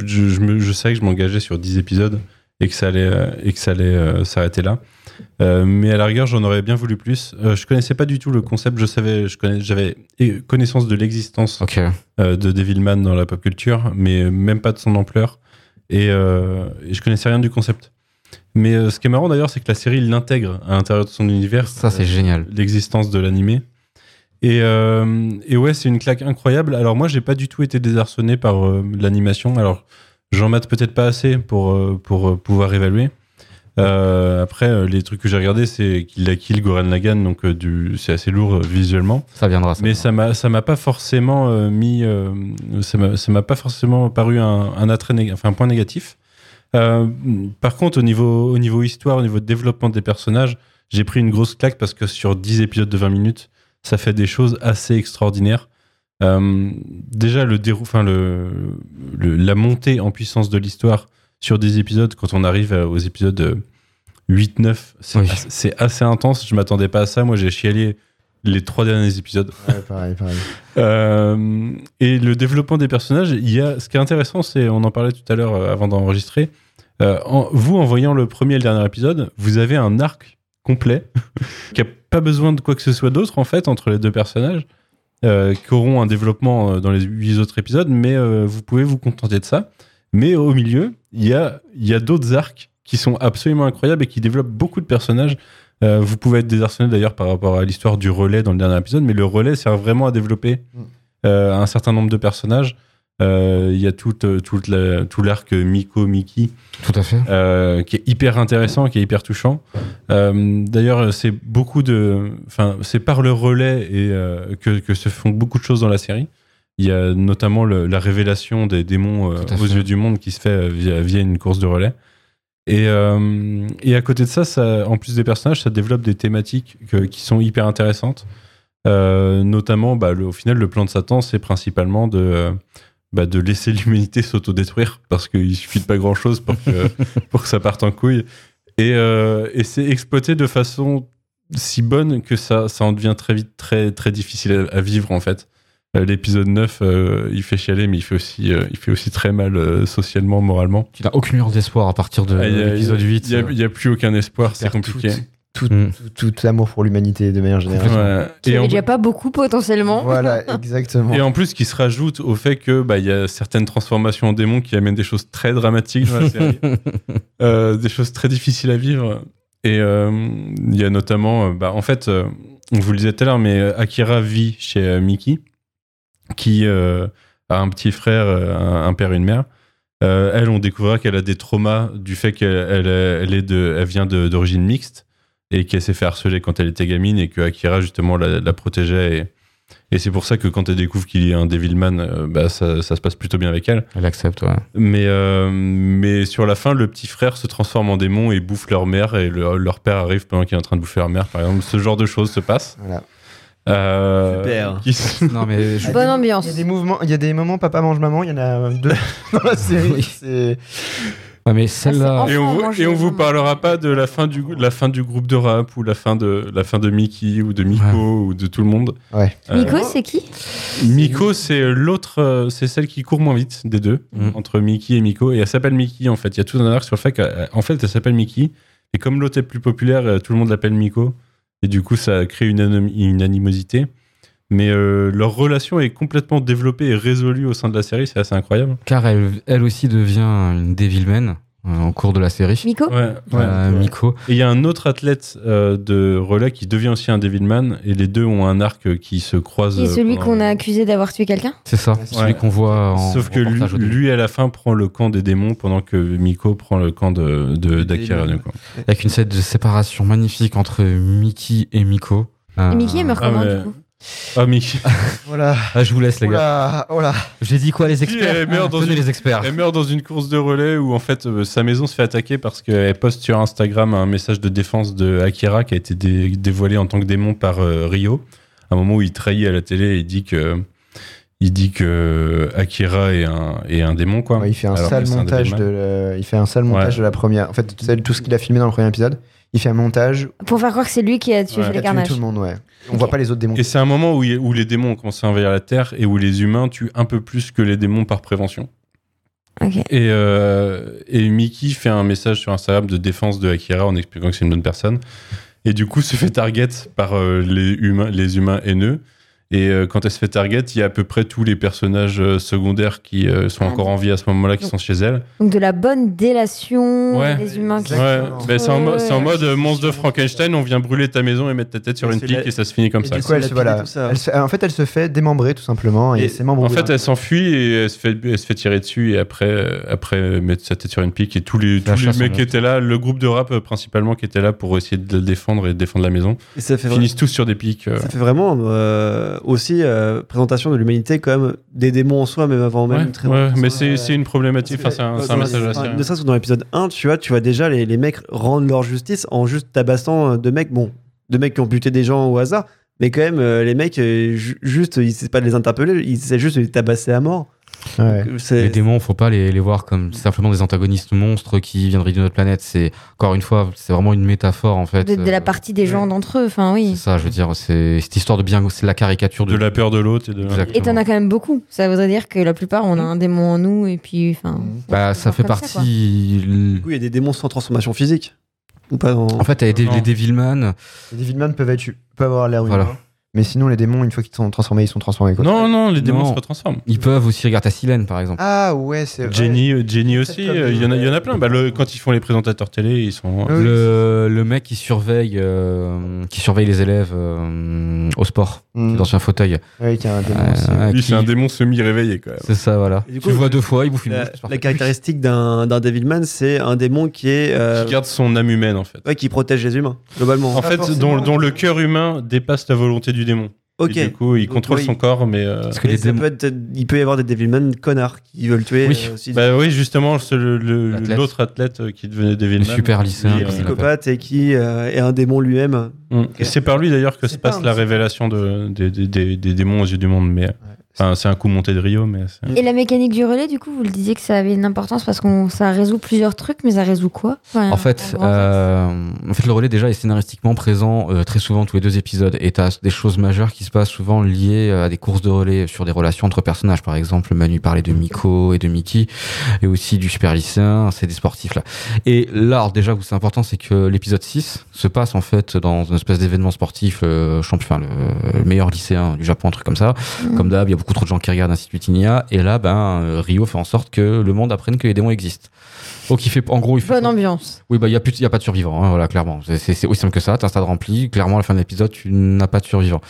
je, je, me- je savais que je m'engageais sur 10 épisodes et que ça allait, euh, et que ça allait euh, s'arrêter là. Euh, mais à la rigueur, j'en aurais bien voulu plus. Je connaissais pas du tout le concept. Je savais, je connais, j'avais connaissance de l'existence de Devilman dans la pop culture, mais même pas de son ampleur. Et, et je connaissais rien du concept. Mais euh, ce qui est marrant d'ailleurs, c'est que la série l'intègre à l'intérieur de son univers. Ça, c'est génial. L'existence de l'animé. Et, euh, et ouais, c'est une claque incroyable. Alors moi, j'ai pas du tout été désarçonné par l'animation. Alors, j'en mate peut-être pas assez pour, euh, pour euh, pouvoir évaluer. Euh, après, les trucs que j'ai regardés, c'est qu'il a kill Goran Lagan, donc du, c'est assez lourd visuellement. Ça viendra. Ça Mais ça m'a ça m'a pas forcément mis ça m'a ça m'a pas forcément paru un, un attrait néga- enfin un point négatif. Euh, par contre au niveau au niveau histoire, au niveau de développement des personnages, j'ai pris une grosse claque parce que sur 10 épisodes de 20 minutes, ça fait des choses assez extraordinaires. Euh, déjà le dérou enfin le, le- la montée en puissance de l'histoire sur des épisodes quand on arrive à- aux épisodes euh, 8 9 c'est Oui. assez- intense, je m'attendais pas à ça. Moi j'ai chialé les trois derniers épisodes. Ouais, pareil, pareil. Euh, et le développement des personnages, il y a, ce qui est intéressant, c'est, on en parlait tout à l'heure euh, avant d'enregistrer, euh, en- vous, en voyant le premier et le dernier épisode, vous avez un arc complet qui a pas besoin de quoi que ce soit d'autre, en fait, entre les deux personnages, euh, qui auront un développement euh, dans les huit autres épisodes, mais euh, vous pouvez vous contenter de ça. Mais au milieu, il y a, il y a d'autres arcs qui sont absolument incroyables et qui développent beaucoup de personnages. Euh, vous pouvez être désarçonné d'ailleurs par rapport à l'histoire du relais dans le dernier épisode, mais le relais sert vraiment à développer Mm. un certain nombre de personnages. Euh, Il y a tout, euh, toute la- tout l'arc Miko Miki Tout à fait. euh, qui est hyper intéressant, qui est hyper touchant. D'ailleurs, c'est beaucoup de, enfin, c'est par le relais et que, que se font beaucoup de choses dans la série. Il y a notamment le- la révélation des démons euh, aux fait. yeux du monde qui se fait euh, via, via une course de relais. Et, euh, et à côté de ça, ça, en plus des personnages, ça développe des thématiques que- qui sont hyper intéressantes. Notamment, bah, le- au final, le plan de Satan, c'est principalement de, bah, de laisser l'humanité s'autodétruire parce qu'il suffit de pas grand chose pour que, pour que ça parte en couille. Et, euh, et c'est exploité de façon si bonne que ça, ça en devient très vite très, très difficile à, à vivre en fait. Euh, L'épisode 9, euh, il fait chialer, mais il fait aussi, il fait aussi très mal socialement, moralement. Tu n'as aucune lueur d'espoir à partir de Ah, l'épisode 8. Il n'y a, plus aucun espoir, c'est compliqué. Tout, Mm. tout, tout amour pour l'humanité de manière générale. Il Et, en, avait déjà pas beaucoup potentiellement. Voilà, exactement. et en plus, qui se rajoute au fait que bah, il y a certaines transformations en démons qui amènent des choses très dramatiques dans la série. Euh, des choses très difficiles à vivre. Et euh, il y a notamment, euh, bah, en fait, euh, on vous le disait tout à l'heure, mais Akira vit chez euh, Miki, qui euh, a un petit frère, un, un père et une mère. Euh, elle, on découvrira qu'elle a des traumas du fait qu'elle elle, elle est de, elle vient d'origine mixte et qu'elle s'est fait harceler quand elle était gamine et que Akira justement la, la protégeait. Et, et c'est pour ça que quand elle découvre qu'il y a un Devilman, euh, bah, ça, ça se passe plutôt bien avec elle. Elle accepte, ouais. Mais, euh, mais sur la fin, le petit frère se transforme en démon et bouffe leur mère et le- leur père arrive pendant qu'il est en train de bouffer leur mère, par exemple. Ce genre de choses se passe. Voilà. Euh, Super. qui sont- Non, mais je- Bonne ambiance. Il y a des mouvements, il y a des moments papa mange maman, il y en a deux dans la série. Oui. Ouais, mais celle-là. Ah, Et on, et on vous parlera pas de la fin du, la fin du groupe de rap ou la fin de, la fin de Mickey ou de Miko Ouais. ou de tout le monde. Ouais. Euh, Nico, c'est qui? Miko, c'est l'autre, euh, c'est celle qui court moins vite des deux, Mm. entre Mickey et Miko. Et elle s'appelle Mickey en fait. Il y a tout un arc sur le fait qu'en fait elle s'appelle Mickey. Et comme l'autre est plus populaire, euh, tout le monde l'appelle Miko. Et du coup, ça crée une, une animosité. Mais euh, leur relation est complètement développée et résolue au sein de la série. C'est assez incroyable. Car elle, elle aussi devient une Devilman euh, en cours de la série. Miko Ouais, Euh, Miko. Et il y a un autre athlète euh, de relais qui devient aussi un Devilman. Et les deux ont un arc qui se croise. Qui est euh, celui pendant- qu'on a accusé d'avoir tué quelqu'un C'est ça, Ouais. celui qu'on voit en. Sauf que lui, lui, à la fin, prend le camp des démons pendant que Miko prend le camp de, de- d'Akira. Avec une scène de séparation magnifique entre Mickey et Miko. Euh, Et Mickey meurt Ah, comment mais- du coup Ah, Mickey. Voilà. Ah, je vous laisse, les Oh gars. là, oh là. J'ai dit quoi, les experts elle meurt dans Tenez, une- les experts. Elle meurt dans une course de relais où en fait euh, sa maison se fait attaquer parce qu'elle poste sur Instagram un message de défense de Akira qui a été dé- dévoilé en tant que démon par euh, Ryo. À un moment où il trahit à la télé et il dit que il dit que Akira est un, est un démon quoi. Ouais, il fait un Alors sale un montage de, le- il fait un sale montage Ouais. de la première. En fait, tout ce qu'il a filmé dans le premier épisode, il fait un montage. Pour faire croire que c'est lui qui a tué Ouais. Il les a tué carnages. tout le monde, ouais. On voit pas les autres démons. Et c'est un moment où, les démons ont commencé à envahir la Terre et où les humains tuent un peu plus que les démons par prévention. Ok. Et, euh, et Mickey fait un message sur Instagram de défense de Akira en expliquant que c'est une bonne personne. Et du coup, se fait target par euh, les, humains, les humains haineux. Et euh, quand elle se fait target, il y a à peu près tous les personnages euh, secondaires qui euh, sont Ah, encore en vie à ce moment-là, qui sont chez elle. Donc de la bonne délation Ouais. des humains qui Ouais, c'est en, mo- mode monstre de Frankenstein, on vient brûler ta maison et mettre ta tête sur Et une pique la- et ça se finit comme Et ça. du coup, elle se, voilà, tout ça. elle se en fait, elle se fait démembrer tout simplement et, Et ses membres En fait, elle s'enfuit et elle se fait, elle se fait tirer dessus et après, après mettre sa tête sur une pique. Et tous les, tous les mecs qui étaient là, le groupe de rap principalement qui était là pour essayer de le défendre et de défendre la maison, Et ça fait, vra- finissent tous sur des piques. ça fait vraiment aussi euh, présentation de l'humanité comme des démons en soi, même avant Ouais, même. très ouais, mais c'est c'est une problématique, enfin, c'est un, un Dans- message. Ne serait-ce que dans l'épisode 1, tu vois, tu vois déjà les, les mecs rendre leur justice en juste tabassant euh, de mecs, bon, de mecs qui ont buté des gens au hasard, mais quand même, euh, les mecs, ju- juste, ils essaient pas de les interpeller, ils essaient juste de les tabasser à mort. Ouais. C'est- Les démons, faut pas les, les voir comme simplement des antagonistes monstres qui viendraient d'une autre planète. C'est encore une fois, c'est vraiment une métaphore en fait. De, de la Euh, partie des gens d'entre eux, enfin C'est oui. ça, je veux dire, c'est cette histoire de bien, c'est la caricature de, De la peur de l'autre et de. Exactement. Et t'en as quand même beaucoup. Ça voudrait dire que la plupart, on a un démon en nous, et puis, enfin. Bah, on ça fait partie. Du coup, il y a des démons sans transformation physique. Ou pas dans... En fait, les, les Devilman. Les Devilman peuvent, être, peuvent avoir l'air Voilà. Mais sinon, les démons, une fois qu'ils sont transformés, ils sont transformés. Quoi. Non, non, les démons Non. se retransforment. Ils peuvent aussi regarder ta silène, par exemple. Ah ouais, c'est vrai. Jenny, euh, Jenny aussi, euh, il y, en a- il y en a plein. Bah, le- quand ils font les présentateurs télé, ils sont. Oui. Le, le mec qui surveille, euh, qui surveille les élèves euh, au sport, qui Mm. est dans un fauteuil. Oui, qui a un démon Euh, aussi. euh, Lui, qui- c'est un démon semi-réveillé, quand même. C'est ça, voilà. Et du tu le vois deux fois, il bouffe une La, la caractéristique d'un d'un Devilman, c'est un démon qui est euh, Qui garde son âme humaine, en fait. ouais, qui protège les humains globalement. En fait, dont, dont le cœur humain dépasse la volonté du démon. ok. Et du coup, il Donc, contrôle oui. son corps, mais. euh, Parce que les démons. peut être- il peut y avoir des Devilman connards qui veulent tuer Oui. euh, aussi. Bah oui, justement, l'autre athlète euh, qui devenait Le Devilman. super lycéen. qui psychopathe et qui euh, est un démon lui-même. Mm. Et c'est par lui d'ailleurs que se pas passe la révélation de, des, des- des- des démons aux yeux du monde. Mais enfin, c'est un coup monté de Rio, mais Et la mécanique du relais, du coup, vous le disiez que ça avait une importance parce que ça résout plusieurs trucs, mais ça résout quoi? Enfin, En fait, en euh, en fait, le relais déjà est scénaristiquement présent euh, très souvent tous les deux épisodes. Et t'as des choses majeures qui se passent souvent liées à des courses de relais sur des relations entre personnages. Par exemple, Manu parlait de Miko et de Mickey, et aussi du super lycéen. C'est des sportifs là. Et là, alors, déjà, où c'est important, c'est que l'épisode 6 se passe en fait dans une espèce d'événement sportif, le champion, enfin, le, le meilleur lycéen du Japon, un truc comme ça. Mm. Comme d'hab, il y a beaucoup trop de gens qui regardent, ainsi de suite, il y a. Et là, ben, euh, Rio fait en sorte que le monde apprenne que les démons existent. Donc, il fait, en gros, il fait. Bonne ambiance. Oui, bah, il n'y a, plus- y a pas de survivants, hein, voilà, clairement. C'est aussi simple que ça. T'as un stade rempli. Clairement, à la fin de l'épisode, tu n'as pas de survivants.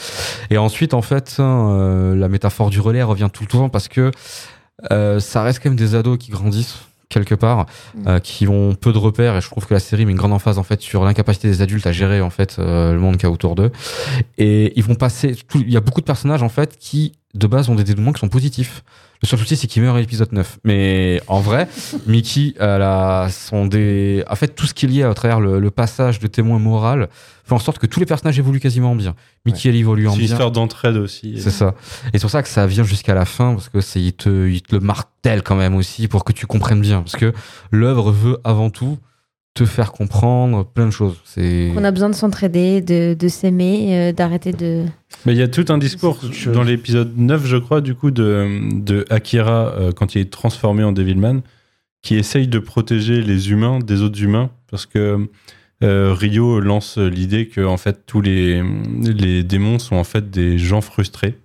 Et ensuite, en fait, hein, euh, la métaphore du relais revient tout le temps parce que euh, ça reste quand même des ados qui grandissent quelque part, Mm. euh, qui ont peu de repères. Et je trouve que la série met une grande emphase, en fait, sur l'incapacité des adultes à gérer, en fait, euh, le monde qu'il y a autour d'eux. Et ils vont passer. Il y a beaucoup de personnages, en fait, qui, de base, ont des dénouements qui sont positifs. Le seul souci, c'est qu'ils meurent à l'épisode 9. Mais en vrai, Mickey, elle a son des. En fait, tout ce qui est lié à travers le, le passage de témoin moral fait en sorte que tous les personnages évoluent quasiment en bien. Mickey, elle évolue en c'est une bien. histoire d'entraide aussi. C'est ça. Et c'est pour ça que ça vient jusqu'à la fin, parce que c'est il te, il te le martèle quand même aussi pour que tu comprennes bien. Parce que l'œuvre veut avant tout te faire comprendre plein de choses. C'est. On a besoin de s'entraider, de, de s'aimer, euh, d'arrêter de. Mais il y a tout un discours dans l'épisode 9, je crois, du coup, de, de Akira, euh, quand il est transformé en Devilman, qui essaye de protéger les humains des autres humains, parce que euh, Rio lance l'idée que en fait tous les, les démons sont en fait des gens frustrés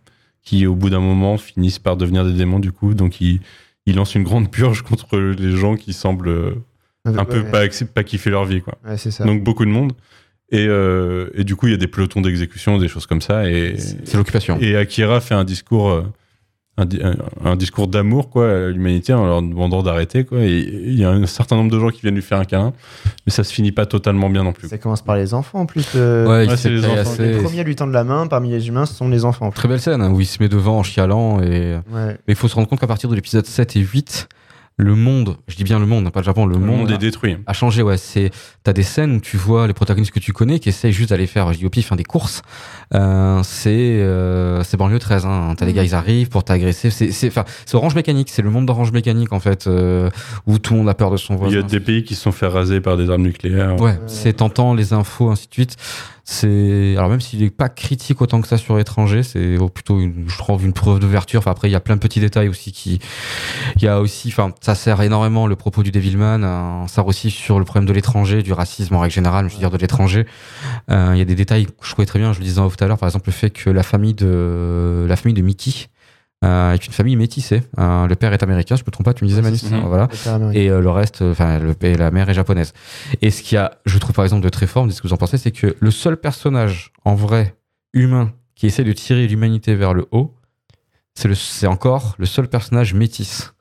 qui au bout d'un moment finissent par devenir des démons du coup donc il, il lance une grande purge contre les gens qui semblent un peu Ouais, pas, pas kiffer leur vie quoi Ouais, c'est ça. donc beaucoup de monde et, euh, et du coup il y a des pelotons d'exécution des choses comme ça et, C'est l'occupation. et Akira fait un discours, euh, un, di- un- un discours d'amour quoi à l'humanité en leur demandant d'arrêter quoi. Et il y a un certain nombre de gens qui viennent lui faire un câlin, mais ça se finit pas totalement bien non plus. Ça commence par les enfants en plus. euh, Ouais, c'est les enfants. assez- Les premiers à lui tendre la main parmi les humains, ce sont les enfants. en. Très belle scène hein, où il se met devant en chialant. Et... Ouais. Mais il faut se rendre compte qu'à partir de l'épisode 7 et 8, le monde, je dis bien le monde, hein, pas le Japon, le, Le monde a- est détruit. a changé, ouais. C'est, t'as des scènes où tu vois les protagonistes que tu connais qui essayent juste d'aller faire, je dis au pif, hein, des courses. Euh, c'est, euh, c'est banlieue 13, hein. T'as les Mhm. gars, ils arrivent pour t'agresser. C'est, c'est, enfin, c'est Orange Mécanique. C'est le monde d'Orange Mécanique, en fait, euh, où tout le monde a peur de son Il voisin. y a des pays qui se sont fait raser par des armes nucléaires. Ouais, c'est tentant, les infos, ainsi de suite. C'est alors même s'il est pas critique autant que ça sur l'étranger, c'est plutôt une, je trouve une preuve d'ouverture. Enfin après il y a plein de petits détails aussi qui, il y a aussi, enfin ça sert énormément le propos du Devilman, hein, ça sert aussi sur le problème de l'étranger, du racisme en règle générale, je veux dire de l'étranger. Euh, Il y a des détails que je trouvais très bien. Je le disais tout à l'heure, par exemple le fait que la famille de la famille de Mickey euh, est une famille métissée. Euh, le père est américain, je me trompe pas, tu me disais Ouais, Manu, c'est ça. voilà Le et euh, le reste, euh, enfin, la mère est japonaise. Et ce qu'il y a, je trouve par exemple de très fort, ce que vous en pensez, c'est que le seul personnage en vrai humain qui essaie de tirer l'humanité vers le haut, c'est le, c'est encore le seul personnage métis.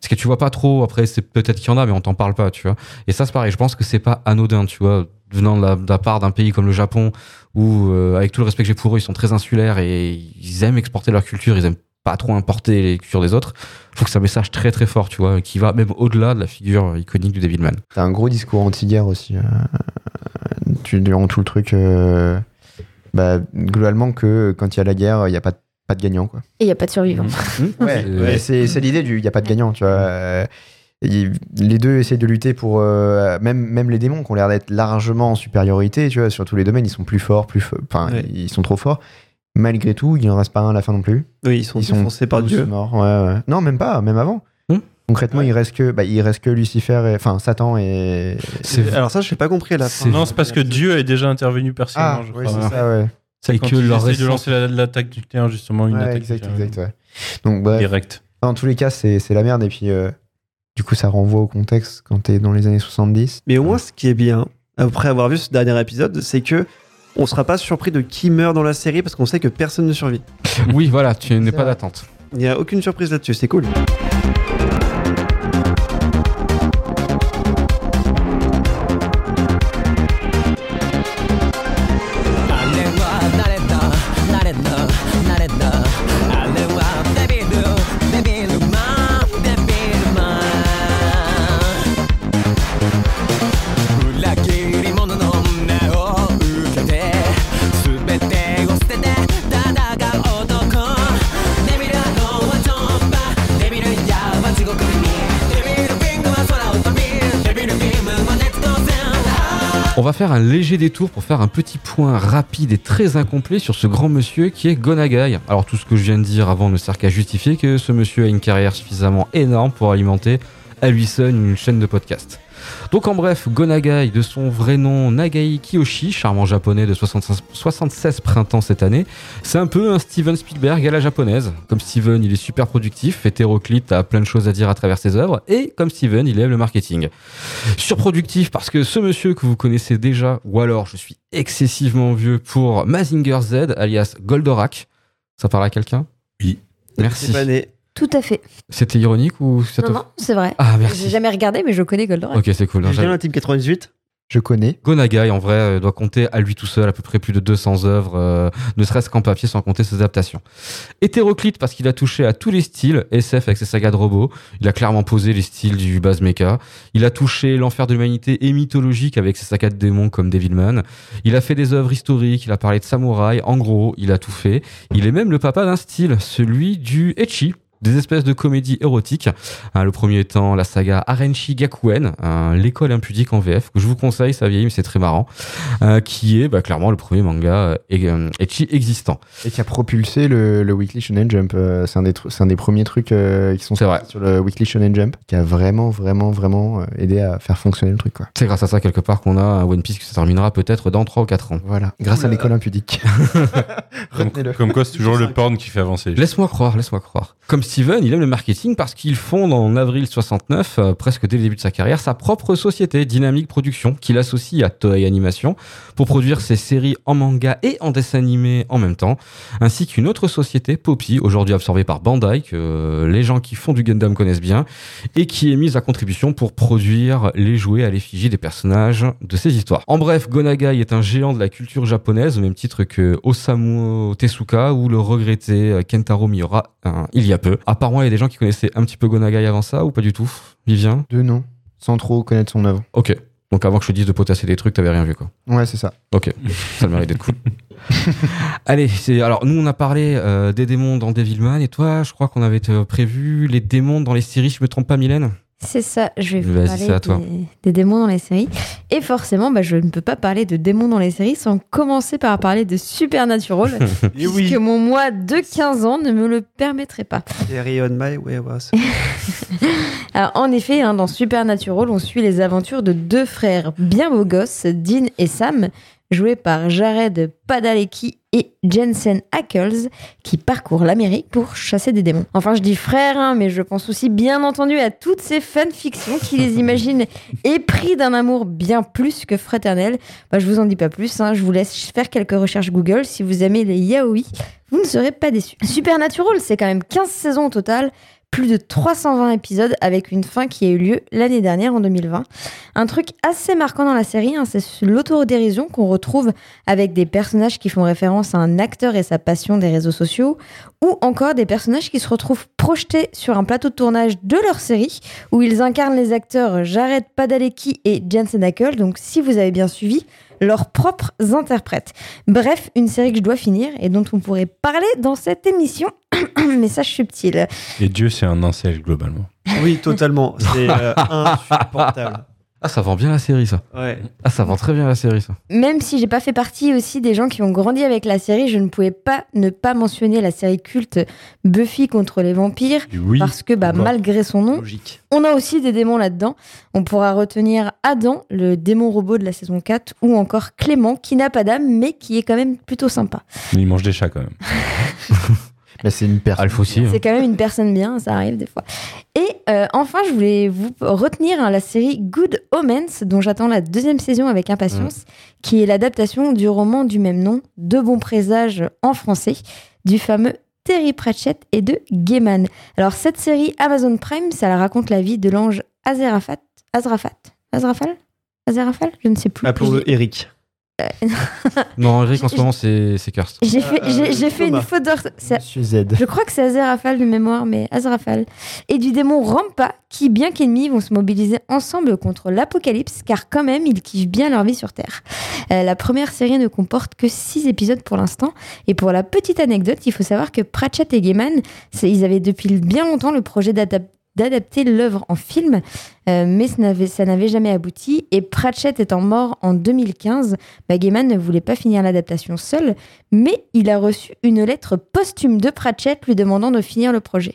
Ce que tu vois pas trop, après, c'est peut-être qu'il y en a, mais on t'en parle pas, tu vois. Et ça, c'est pareil, je pense que c'est pas anodin, tu vois, venant de la, de la part d'un pays comme le Japon, où, euh, avec tout le respect que j'ai pour eux, ils sont très insulaires et ils aiment exporter leur culture, ils aiment pas trop importer les cultures des autres. Je trouve que c'est un message très très fort, tu vois, qui va même au-delà de la figure iconique du Devilman. T'as un gros discours anti-guerre aussi. euh, tu, durant tout le truc. euh, bah, globalement, que quand il y a la guerre, il n'y a pas de pas de gagnant, quoi. Et il n'y a pas de survivants. Ouais, C'est- ouais, c'est c'est l'idée du il n'y a pas de gagnant, tu vois. Euh, les deux essayent de lutter pour. euh, même, même les démons qui ont l'air d'être largement en supériorité, tu vois, sur tous les domaines, ils sont plus forts, plus. Enfin, Ouais. ils sont trop forts. Malgré tout, il n'en reste pas un à la fin non plus. Oui, ils sont ils sont défoncés par tous Dieu. morts. Ouais, ouais. Non, même pas, même avant. Hmm. Concrètement, il reste que, bah, il reste que Lucifer, et, enfin Satan et. C'est Alors ça, je n'ai pas compris à la C'est- fin. Non, c'est parce que Dieu est déjà intervenu personnellement, Ah, je oui, c'est ça, ouais. C'est que il leur essaie de lancer la- l'attaque nucléaire, justement, une Ouais, attaque exact, nucléaire. exact, ouais. Donc, bref. Direct. Dans tous les cas, c'est c'est la merde. Et puis, euh, du coup, ça renvoie au contexte quand t'es dans les années 70. Mais au moins, ce qui est bien, après avoir vu ce dernier épisode, c'est que on sera pas surpris de qui meurt dans la série parce qu'on sait que personne ne survit. Oui, voilà, tu n'es pas d'attente. Il n'y a aucune surprise là-dessus, c'est cool. Un léger détour pour faire un petit point rapide et très incomplet sur ce grand monsieur qui est Gonagai. Alors tout ce que je viens de dire avant ne sert qu'à justifier que ce monsieur a une carrière suffisamment énorme pour alimenter à lui seul une chaîne de podcast. Donc en bref, Gonagai, de son vrai nom Nagai Kiyoshi, charmant japonais de 76, 76 printemps cette année, c'est un peu un Steven Spielberg à la japonaise. Comme Steven, il est super productif, hétéroclite, a plein de choses à dire à travers ses œuvres, et comme Steven, il aime le marketing. Surproductif parce que ce monsieur que vous connaissez déjà, ou alors je suis excessivement vieux pour Mazinger Z, alias Goldorak. Ça parle à quelqu'un? Oui. Merci. Tout à fait. C'était ironique ou ça te... Non, non, c'est vrai. Ah J'ai merci. jamais regardé, mais je connais Goldorak. Ok, c'est cool. J'ai bien la team 98. Je connais. Gonagai, en vrai, euh, doit compter à lui tout seul à peu près plus de 200 œuvres, euh, ne serait-ce qu'en papier sans compter ses adaptations. Hétéroclite parce qu'il a touché à tous les styles, SF avec ses sagas de robots, il a clairement posé les styles du base mecha, il a touché l'enfer de l'humanité et mythologique avec ses sagas de démons comme Devilman, il a fait des œuvres historiques, il a parlé de samouraï, en gros, il a tout fait. Il est même le papa d'un style, celui du Echi, des espèces de comédies érotiques. Hein, le premier étant la saga Arenchi Gakuen, hein, l'école impudique en VF, que je vous conseille, ça vieillit, mais c'est très marrant, euh, qui est bah, clairement le premier manga euh, euh, ecchi existant. Et qui a propulsé le, le Weekly Shonen Jump. Euh, c'est un, des tru- c'est un des premiers trucs euh, qui sont C'est vrai. sortis sur le Weekly Shonen Jump, qui a vraiment, vraiment, vraiment euh, aidé à faire fonctionner le truc. Quoi. C'est grâce à ça, quelque part, qu'on a un One Piece qui se terminera peut-être dans 3 ou 4 ans. Voilà. Grâce à l'école impudique. Comme, quoi, c'est toujours le porn qui fait avancer. Laisse-moi croire, laisse-moi croire. Comme Steven, il aime le marketing parce qu'il fonde en avril 69, euh, presque dès le début de sa carrière, sa propre société, Dynamic Production, qu'il associe à Toei Animation pour produire ses séries en manga et en dessin animé en même temps, ainsi qu'une autre société, Poppy, aujourd'hui absorbée par Bandai, que euh, les gens qui font du Gundam connaissent bien, et qui est mise à contribution pour produire les jouets à l'effigie des personnages de ces histoires. En bref, Gonagai est un géant de la culture japonaise, au même titre que Osamu Tezuka ou le regretté euh, Kentaro Miura hein, il y a peu. À part moi, il y a des gens qui connaissaient un petit peu Gonagai avant ça ou pas du tout? Vivien? Deux noms, sans trop connaître son œuvre. Ok. Donc avant que je te dise de potasser des trucs, t'avais rien vu quoi. Ouais, c'est ça. Ok, ça le mérite d'être cool. Allez, alors nous on a parlé euh, des démons dans Devilman et toi, je crois qu'on avait euh, prévu les démons dans les séries, je me trompe pas, Mylène? C'est ça, je vais vous parler à toi. Des, des démons dans les séries. Et forcément, bah, je ne peux pas parler de démons dans les séries sans commencer par parler de Supernatural, puisque mon moi de 15 ans ne me le permettrait pas. On my way was. Alors, en effet, hein, dans Supernatural, on suit les aventures de deux frères bien beaux gosses, Dean et Sam, joués par Jared Padalecki et Jensen Ackles, qui parcourent l'Amérique pour chasser des démons. Enfin, je dis frères, hein, mais je pense aussi bien entendu à toutes ces fanfictions qui les imaginent épris d'un amour bien plus que fraternel. Bah, je vous en dis pas plus, hein, je vous laisse faire quelques recherches Google. Si vous aimez les yaoi, vous ne serez pas déçus. Supernatural, c'est quand même 15 saisons au total, plus de 320 épisodes avec une fin qui a eu lieu l'année dernière en 2020. Un truc assez marquant dans la série, hein, c'est l'autodérision qu'on retrouve avec des personnages qui font référence à un acteur et sa passion des réseaux sociaux, ou encore des personnages qui se retrouvent projetés sur un plateau de tournage de leur série, où ils incarnent les acteurs Jared Padalecki et Jensen Ackles. Donc si vous avez bien suivi, leurs propres interprètes. Bref, une série que je dois finir et dont on pourrait parler dans cette émission. Message subtil. Et Dieu, c'est un incel globalement. Oui, totalement. C'est euh, insupportable. Ah, ça vend bien la série, ça. Ouais. Ah, ça vend très bien la série, ça. Même si j'ai pas fait partie aussi des gens qui ont grandi avec la série, je ne pouvais pas ne pas mentionner la série culte Buffy contre les vampires. Oui. Parce que bah, Bon. malgré son nom, Logique. on a aussi des démons là-dedans. On pourra retenir Adam, le démon robot de la saison 4, ou encore Clément, qui n'a pas d'âme, mais qui est quand même plutôt sympa. Il mange des chats quand même. Mais c'est une personne. Alpha aussi. hein. C'est quand même une personne bien, ça arrive des fois. Et euh, enfin, je voulais vous retenir hein, la série Good Omens, dont j'attends la deuxième saison avec impatience, qui est l'adaptation du roman du même nom, De bons présages en français, du fameux Terry Pratchett et de Gaiman. Alors, cette série Amazon Prime, ça la raconte la vie de l'ange Azerafat. Azrafat Azrafal Azerafal Je ne sais plus. Appelons-le Eric. Non, Eric, en ce moment, c'est cursed. J'ai fait, Euh, fait une faute Z. Je crois que c'est Azerafal de mémoire, mais Azrafal. Et du démon Rampa, qui, bien qu'ennemis, vont se mobiliser ensemble contre l'apocalypse, car quand même, ils kiffent bien leur vie sur Terre. Euh, la première série ne comporte que 6 épisodes pour l'instant. Et pour la petite anecdote, il faut savoir que Pratchett et Gaiman, ils avaient depuis bien longtemps le projet d'adapter l'œuvre en film, euh, mais ça n'avait- jamais abouti. Et Pratchett étant mort en 2015, bah, ne voulait pas finir l'adaptation seul, mais il a reçu une lettre posthume de Pratchett lui demandant de finir le projet.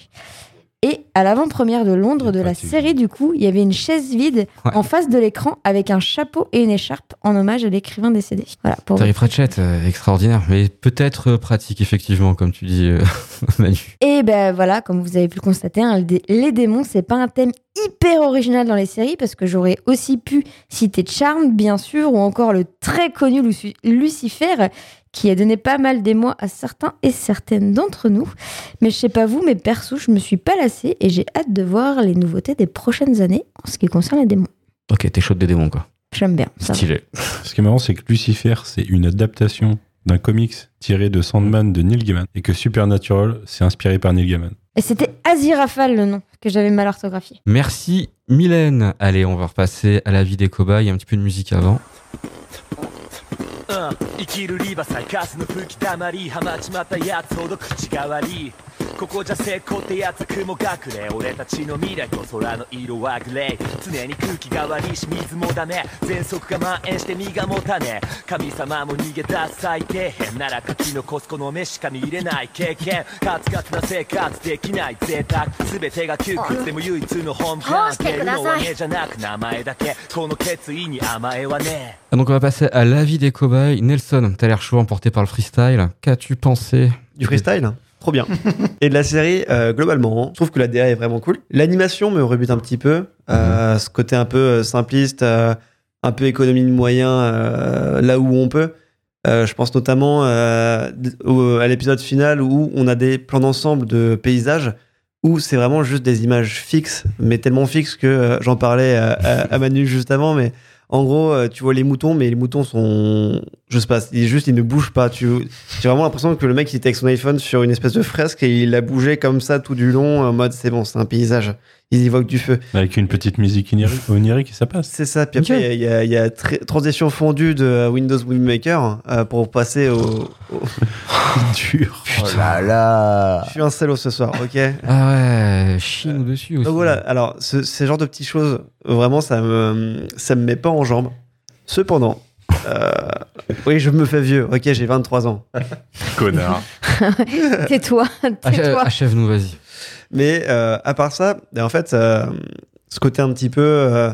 Et à l'avant-première de Londres de la série, du coup, il y avait une chaise vide Ouais. en face de l'écran avec un chapeau et une écharpe en hommage à l'écrivain décédé. Voilà, pour Terry Pratchett, euh, extraordinaire, mais peut-être euh, pratique, effectivement, comme tu dis, euh, Manu. Et ben voilà, comme vous avez pu le constater, hein, les démons, c'est pas un thème hyper original dans les séries parce que j'aurais aussi pu citer Charmed, bien sûr, ou encore le très connu Luci- Lucifer, qui a donné pas mal d'émoi à certains et certaines d'entre nous. Mais je sais pas vous, mais perso, je me suis pas lassée et j'ai hâte de voir les nouveautés des prochaines années en ce qui concerne les démons. Ok, t'es chaud des démons, quoi. J'aime bien. Ça va. Stylé. Ce qui est marrant, c'est que Lucifer, c'est une adaptation d'un comics tiré de Sandman de Neil Gaiman et que Supernatural, c'est inspiré par Neil Gaiman. Et c'était Aziraphale le nom que j'avais mal orthographié. Merci, Mylène. Allez, on va repasser à la vie des cobayes. Un petit peu de musique avant. ここじゃ成功ってやつ雲隠れ俺たちの未来と空の色はグレー。常に空気が悪いし水もダメ。喘息が蔓延して身が持たね。え神様も逃げ出す最低変なら書き残すこの目しか見れない経験。カツカツな生活できない贅沢。全てが窮屈でも唯一の本こうし感出るのはねじゃなく名前だけ。この決意に甘えはね。え Ah, Donc, on va passer à la vie des cobayes. Nelson, t'as l'air chaud, emporté par le freestyle. Qu'as-tu pensé Du freestyle? Trop bien. Et de la série, euh, globalement, je trouve que la DA est vraiment cool. L'animation me rebute un petit peu. Euh, Ce côté un peu euh, simpliste, euh, un peu économie de moyens, là où on peut. Je pense notamment au- à l'épisode final où on a des plans d'ensemble de paysages où c'est vraiment juste des images fixes, mais tellement fixes que j'en parlais à, à- à Manu juste avant, mais en gros, tu vois les moutons, mais les moutons sont, je sais pas, ils, juste ils ne bougent pas. Tu, j'ai vraiment l'impression que le mec il était avec son iPhone sur une espèce de fresque et il a bougé comme ça tout du long en mode c'est bon, c'est un paysage. Ils évoquent du feu. Avec une petite musique onirique, onirique et ça passe. C'est ça. Puis après, il y a, il y a tra- transition fondue de Windows Movie Maker euh, pour passer au. au- Dur. Oh là là. Je suis un salaud ce soir, ok? Ah ouais, chine dessus aussi. Donc voilà, alors ce, ces genres de petites choses, vraiment, ça me, ça me met pas en jambe. Cependant, euh, oui, je me fais vieux, ok, j'ai 23 ans. Connard. Tais-toi, tais-toi. Achève-nous, vas-y. Mais euh, à part ça, en fait, euh, ce côté un petit peu euh,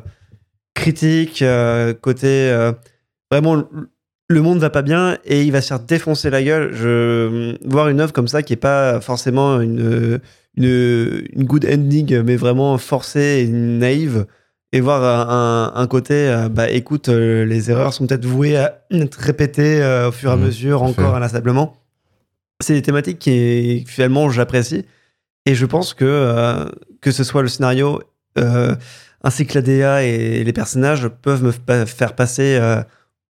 critique, euh, côté euh, vraiment le monde va pas bien et il va se faire défoncer la gueule. Je voir une œuvre comme ça qui est pas forcément une une, une good ending, mais vraiment forcée et naïve. Et voir un, un côté, euh, bah écoute, euh, les erreurs sont peut-être vouées à être répétées euh, au fur et à Mmh, mesure, à fait. encore inlassablement. C'est des thématiques qui, finalement, j'apprécie. Et je pense que, euh, que ce soit le scénario, euh, ainsi que la DA et les personnages peuvent me fa- faire passer euh,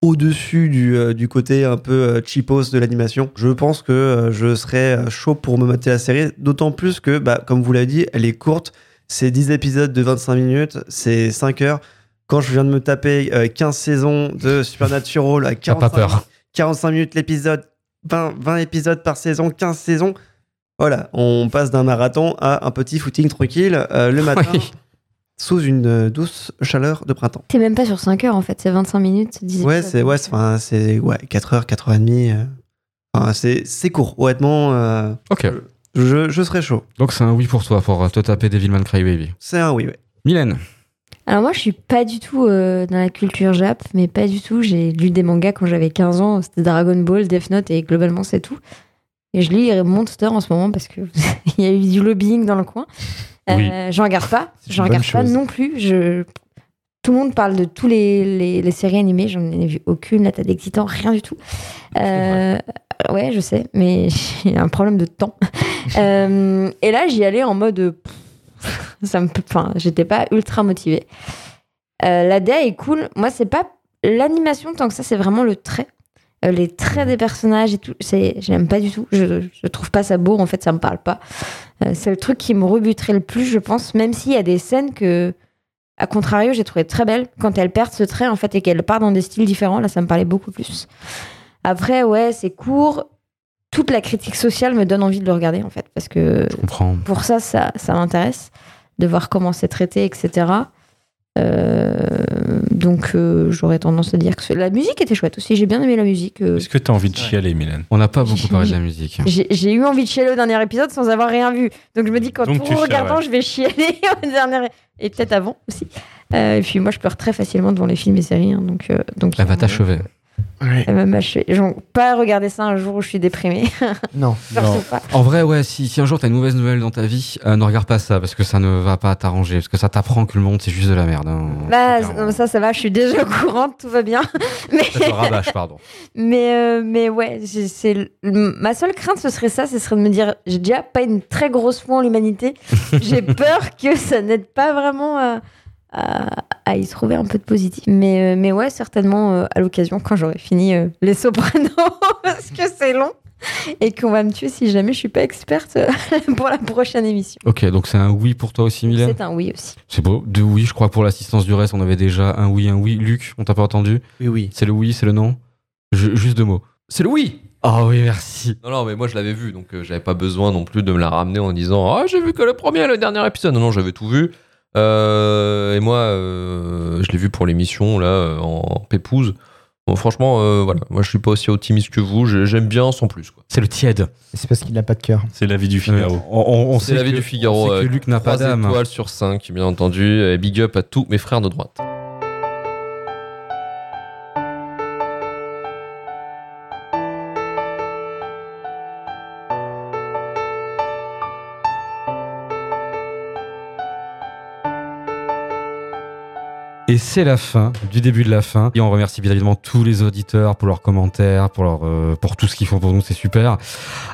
au-dessus du, euh, du côté un peu euh, cheapos de l'animation. Je pense que euh, je serais euh, chaud pour me mater la série, d'autant plus que, bah, comme vous l'avez dit, elle est courte. C'est 10 épisodes de 25 minutes, c'est 5 heures. Quand je viens de me taper euh, 15 saisons de Supernatural à T'as pas 45, peur. 45 minutes l'épisode, 20, 20 épisodes par saison, 15 saisons. Voilà, on passe d'un marathon à un petit footing tranquille euh, le matin Oui. sous une euh, douce chaleur de printemps. T'es même pas sur 5 heures en fait, c'est 25 minutes. 10 Ouais, épisodes. c'est ouais, c'est- enfin, ouais, 4 heures, 4 heures et demie. euh. Enfin, c'est c'est court, honnêtement. euh, Ok. Je, je serais chaud. Donc c'est un oui pour toi pour euh, te taper Devilman Crybaby. C'est un oui, ouais. Mylène. Alors moi, je suis pas du tout euh, dans la culture Jap, mais pas du tout. J'ai lu des mangas quand j'avais 15 ans. C'était Dragon Ball, Death Note et globalement c'est tout. Et je lis Monster en ce moment parce que il y a eu du lobbying dans le coin. Euh, J'en regarde pas. J'en regarde pas non plus. Je... Tout le monde parle de tous les, les, les séries animées. J'en ai vu aucune. La tête des titans, rien du tout. Euh, ouais, je sais, mais j'ai un problème de temps. Euh, et là, j'y allais en mode. pff, ça me, enfin, j'étais pas ultra motivée. Euh, la DA est cool. Moi, c'est pas l'animation tant que ça, c'est vraiment le trait. Euh, les traits des personnages et tout, c'est, j'aime pas du tout. Je, je trouve pas ça beau. En fait, ça me parle pas. Euh, c'est le truc qui me rebuterait le plus, je pense. Même s'il y a des scènes que, à contrario, j'ai trouvé très belles quand elle perd ce trait en fait et qu'elle part dans des styles différents. Là, ça me parlait beaucoup plus. Après, ouais, c'est court. Toute la critique sociale me donne envie de le regarder en fait parce que Je comprends. pour ça, ça, ça m'intéresse de voir comment c'est traité, etc. Euh, donc, euh, j'aurais tendance à dire que la musique était chouette aussi. J'ai bien aimé la musique. euh. Est-ce que t'as envie de chialer, Mylène? On n'a pas beaucoup parlé de la musique. J'ai eu envie de chialer au dernier épisode sans avoir rien vu. Donc, je me dis qu'en tout tu chiales, regardant, ouais. je vais chialer au dernier. Et peut-être avant aussi. Euh, et puis, moi, je pleure très facilement devant les films et séries. hein, donc, euh, donc, Elle va t'achever. Elle va m'achever. Genre, pas regarder ça un jour où je suis déprimée. Non. Pas. En vrai, ouais, si, si un jour t'as une mauvaise nouvelle dans ta vie, euh, ne regarde pas ça parce que ça ne va pas t'arranger. Parce que ça t'apprend que le monde c'est juste de la merde. hein. Bah, non, ça, ça va. Je suis déjà au courant. Tout va bien. Mais. Ça te rabâche, pardon. Mais, euh, mais ouais, c'est ma seule crainte, ce serait ça, ce serait de me dire, j'ai déjà pas une très grosse foi en l'humanité. j'ai peur que ça n'aide pas vraiment à, à- à y trouver un peu de positif. Mais, euh, mais ouais, certainement euh, à l'occasion, quand j'aurai fini euh, Les Sopranos, parce que c'est long. Et qu'on va me tuer si jamais je suis pas experte pour la prochaine émission. Ok, donc c'est un oui pour toi aussi, Mylène? C'est un oui aussi. C'est beau. Deux oui, je crois pour l'assistance du reste, on avait déjà un oui, un oui. Luc, on t'a pas entendu? Oui, oui. C'est le oui, c'est le non? Je- Juste deux mots. C'est le oui Oh oui, merci. Non, non, mais moi je l'avais vu, donc euh, j'avais pas besoin non plus de me la ramener en disant Ah, j'ai vu que le premier et le dernier épisode. Non, non, j'avais tout vu. Euh, et moi, euh, je l'ai vu pour l'émission, là, euh, en pépouze. Bon, franchement, euh, voilà, moi je suis pas aussi optimiste que vous, j'ai- j'aime bien sans plus. C'est le tiède. C'est parce qu'il n'a pas de cœur. C'est la vie du Figaro. Euh, on, on- on C'est sait la vie que- du Figaro. on sait que Luc n'a pas trois d'âme. étoiles sur 5, bien entendu. Et big up à tous mes frères de droite. Et c'est la fin du début de la fin. Et on remercie bien évidemment tous les auditeurs pour leurs commentaires, pour, leur, euh, pour tout ce qu'ils font pour nous, c'est super.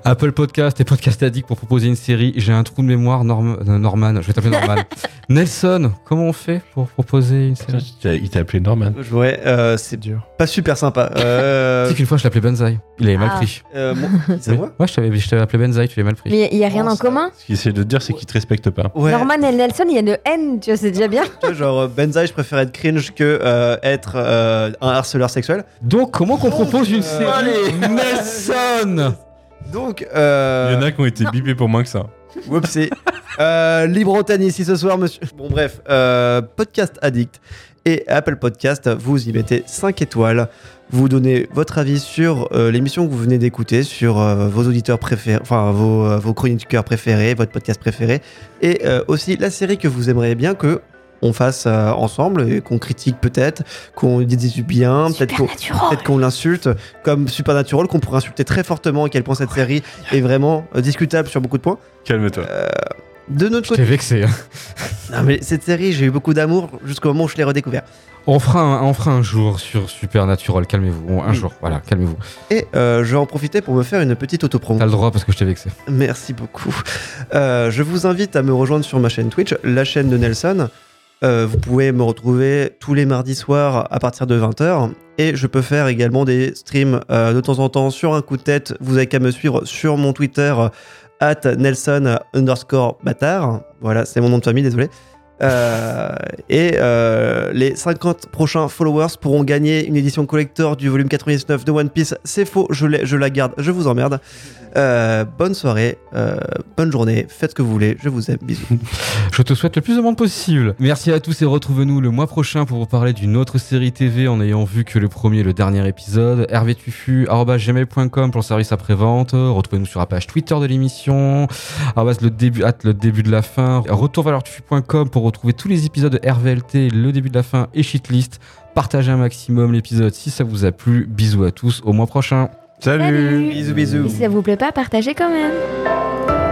Apple Podcast et Podcast Addict pour proposer une série. J'ai un trou de mémoire, Norm- euh, Norman, je vais t'appeler Norman. Nelson, comment on fait pour proposer une série? Il t'a- appelé Norman. Ouais, euh, c'est dur. pas super sympa. Euh, Tu sais qu'une fois je l'appelais Benzaï. Il avait mal Ah. pris. euh, moi- c'est Oui. Ouais, je t'avais appelé Benzaï, tu l'avais mal pris. Mais il y a rien Oh, en ça- commun? Ce qu'il essaie de te dire, c'est qu'il te respecte pas. Ouais. Norman et Nelson, il y a de haine, tu vois, c'est déjà bien. Genre euh, Benzaï, je préfère être cringe que euh, être euh, un harceleur sexuel. Donc, comment qu'on propose une série allez. Nelson Donc, euh, Il y en a qui ont été bipés pour moins que ça. Whoopsie. euh, libre antenne ici ce soir, monsieur. Bon, bref, euh, Podcast Addict et Apple Podcast, vous y mettez 5 étoiles. Vous donnez votre avis sur euh, l'émission que vous venez d'écouter, sur euh, vos auditeurs préférés, enfin vos, euh, vos chroniqueurs préférés, votre podcast préféré, et euh, aussi la série que vous aimeriez bien que on fasse euh, ensemble, et qu'on critique peut-être, qu'on dise du bien, peut-être qu'on Supernatural. peut-être qu'on l'insulte, comme Supernatural, qu'on pourrait insulter très fortement à quel point cette série est vraiment euh, discutable sur beaucoup de points. Calme-toi. De notre côté. vexé. hein. Non, mais cette série, j'ai eu beaucoup d'amour jusqu'au moment où je l'ai redécouvert. On fera, un, on fera un jour sur Supernatural, calmez-vous. Un Oui. jour, voilà, calmez-vous. Et euh, je vais en profiter pour me faire une petite autopromo. T'as le droit parce que je t'ai vexé. Merci beaucoup. Euh, je vous invite à me rejoindre sur ma chaîne Twitch, la chaîne de Nelson. Euh, vous pouvez me retrouver tous les mardis soirs à partir de 20h. Et je peux faire également des streams euh, de temps en temps sur un coup de tête. Vous avez qu'à me suivre sur mon Twitter, at Nelson underscore bâtard. Voilà, c'est mon nom de famille, désolé. Euh, et euh, les 50 prochains followers pourront gagner une édition collector du volume 99 de One Piece. C'est faux, je, la garde, je vous emmerde. Euh, bonne soirée, bonne journée, faites ce que vous voulez, je vous aime, bisous. Je te souhaite le plus de monde possible. Merci à tous et retrouvez-nous le mois prochain pour vous parler d'une autre série TV en ayant vu que le premier et le dernier épisode. hervétufu.gmail.com pour le service après-vente. Retrouvez-nous sur la page Twitter de l'émission. le début, le début de la fin. Retourvaleuretufu.com pour retrouver tous les épisodes de RVLT, le début de la fin et shitlist. Partagez un maximum l'épisode si ça vous a plu. Bisous à tous, au mois prochain. Salut Salut. Bisous, bisous. Et si ça vous plaît pas, partagez quand même.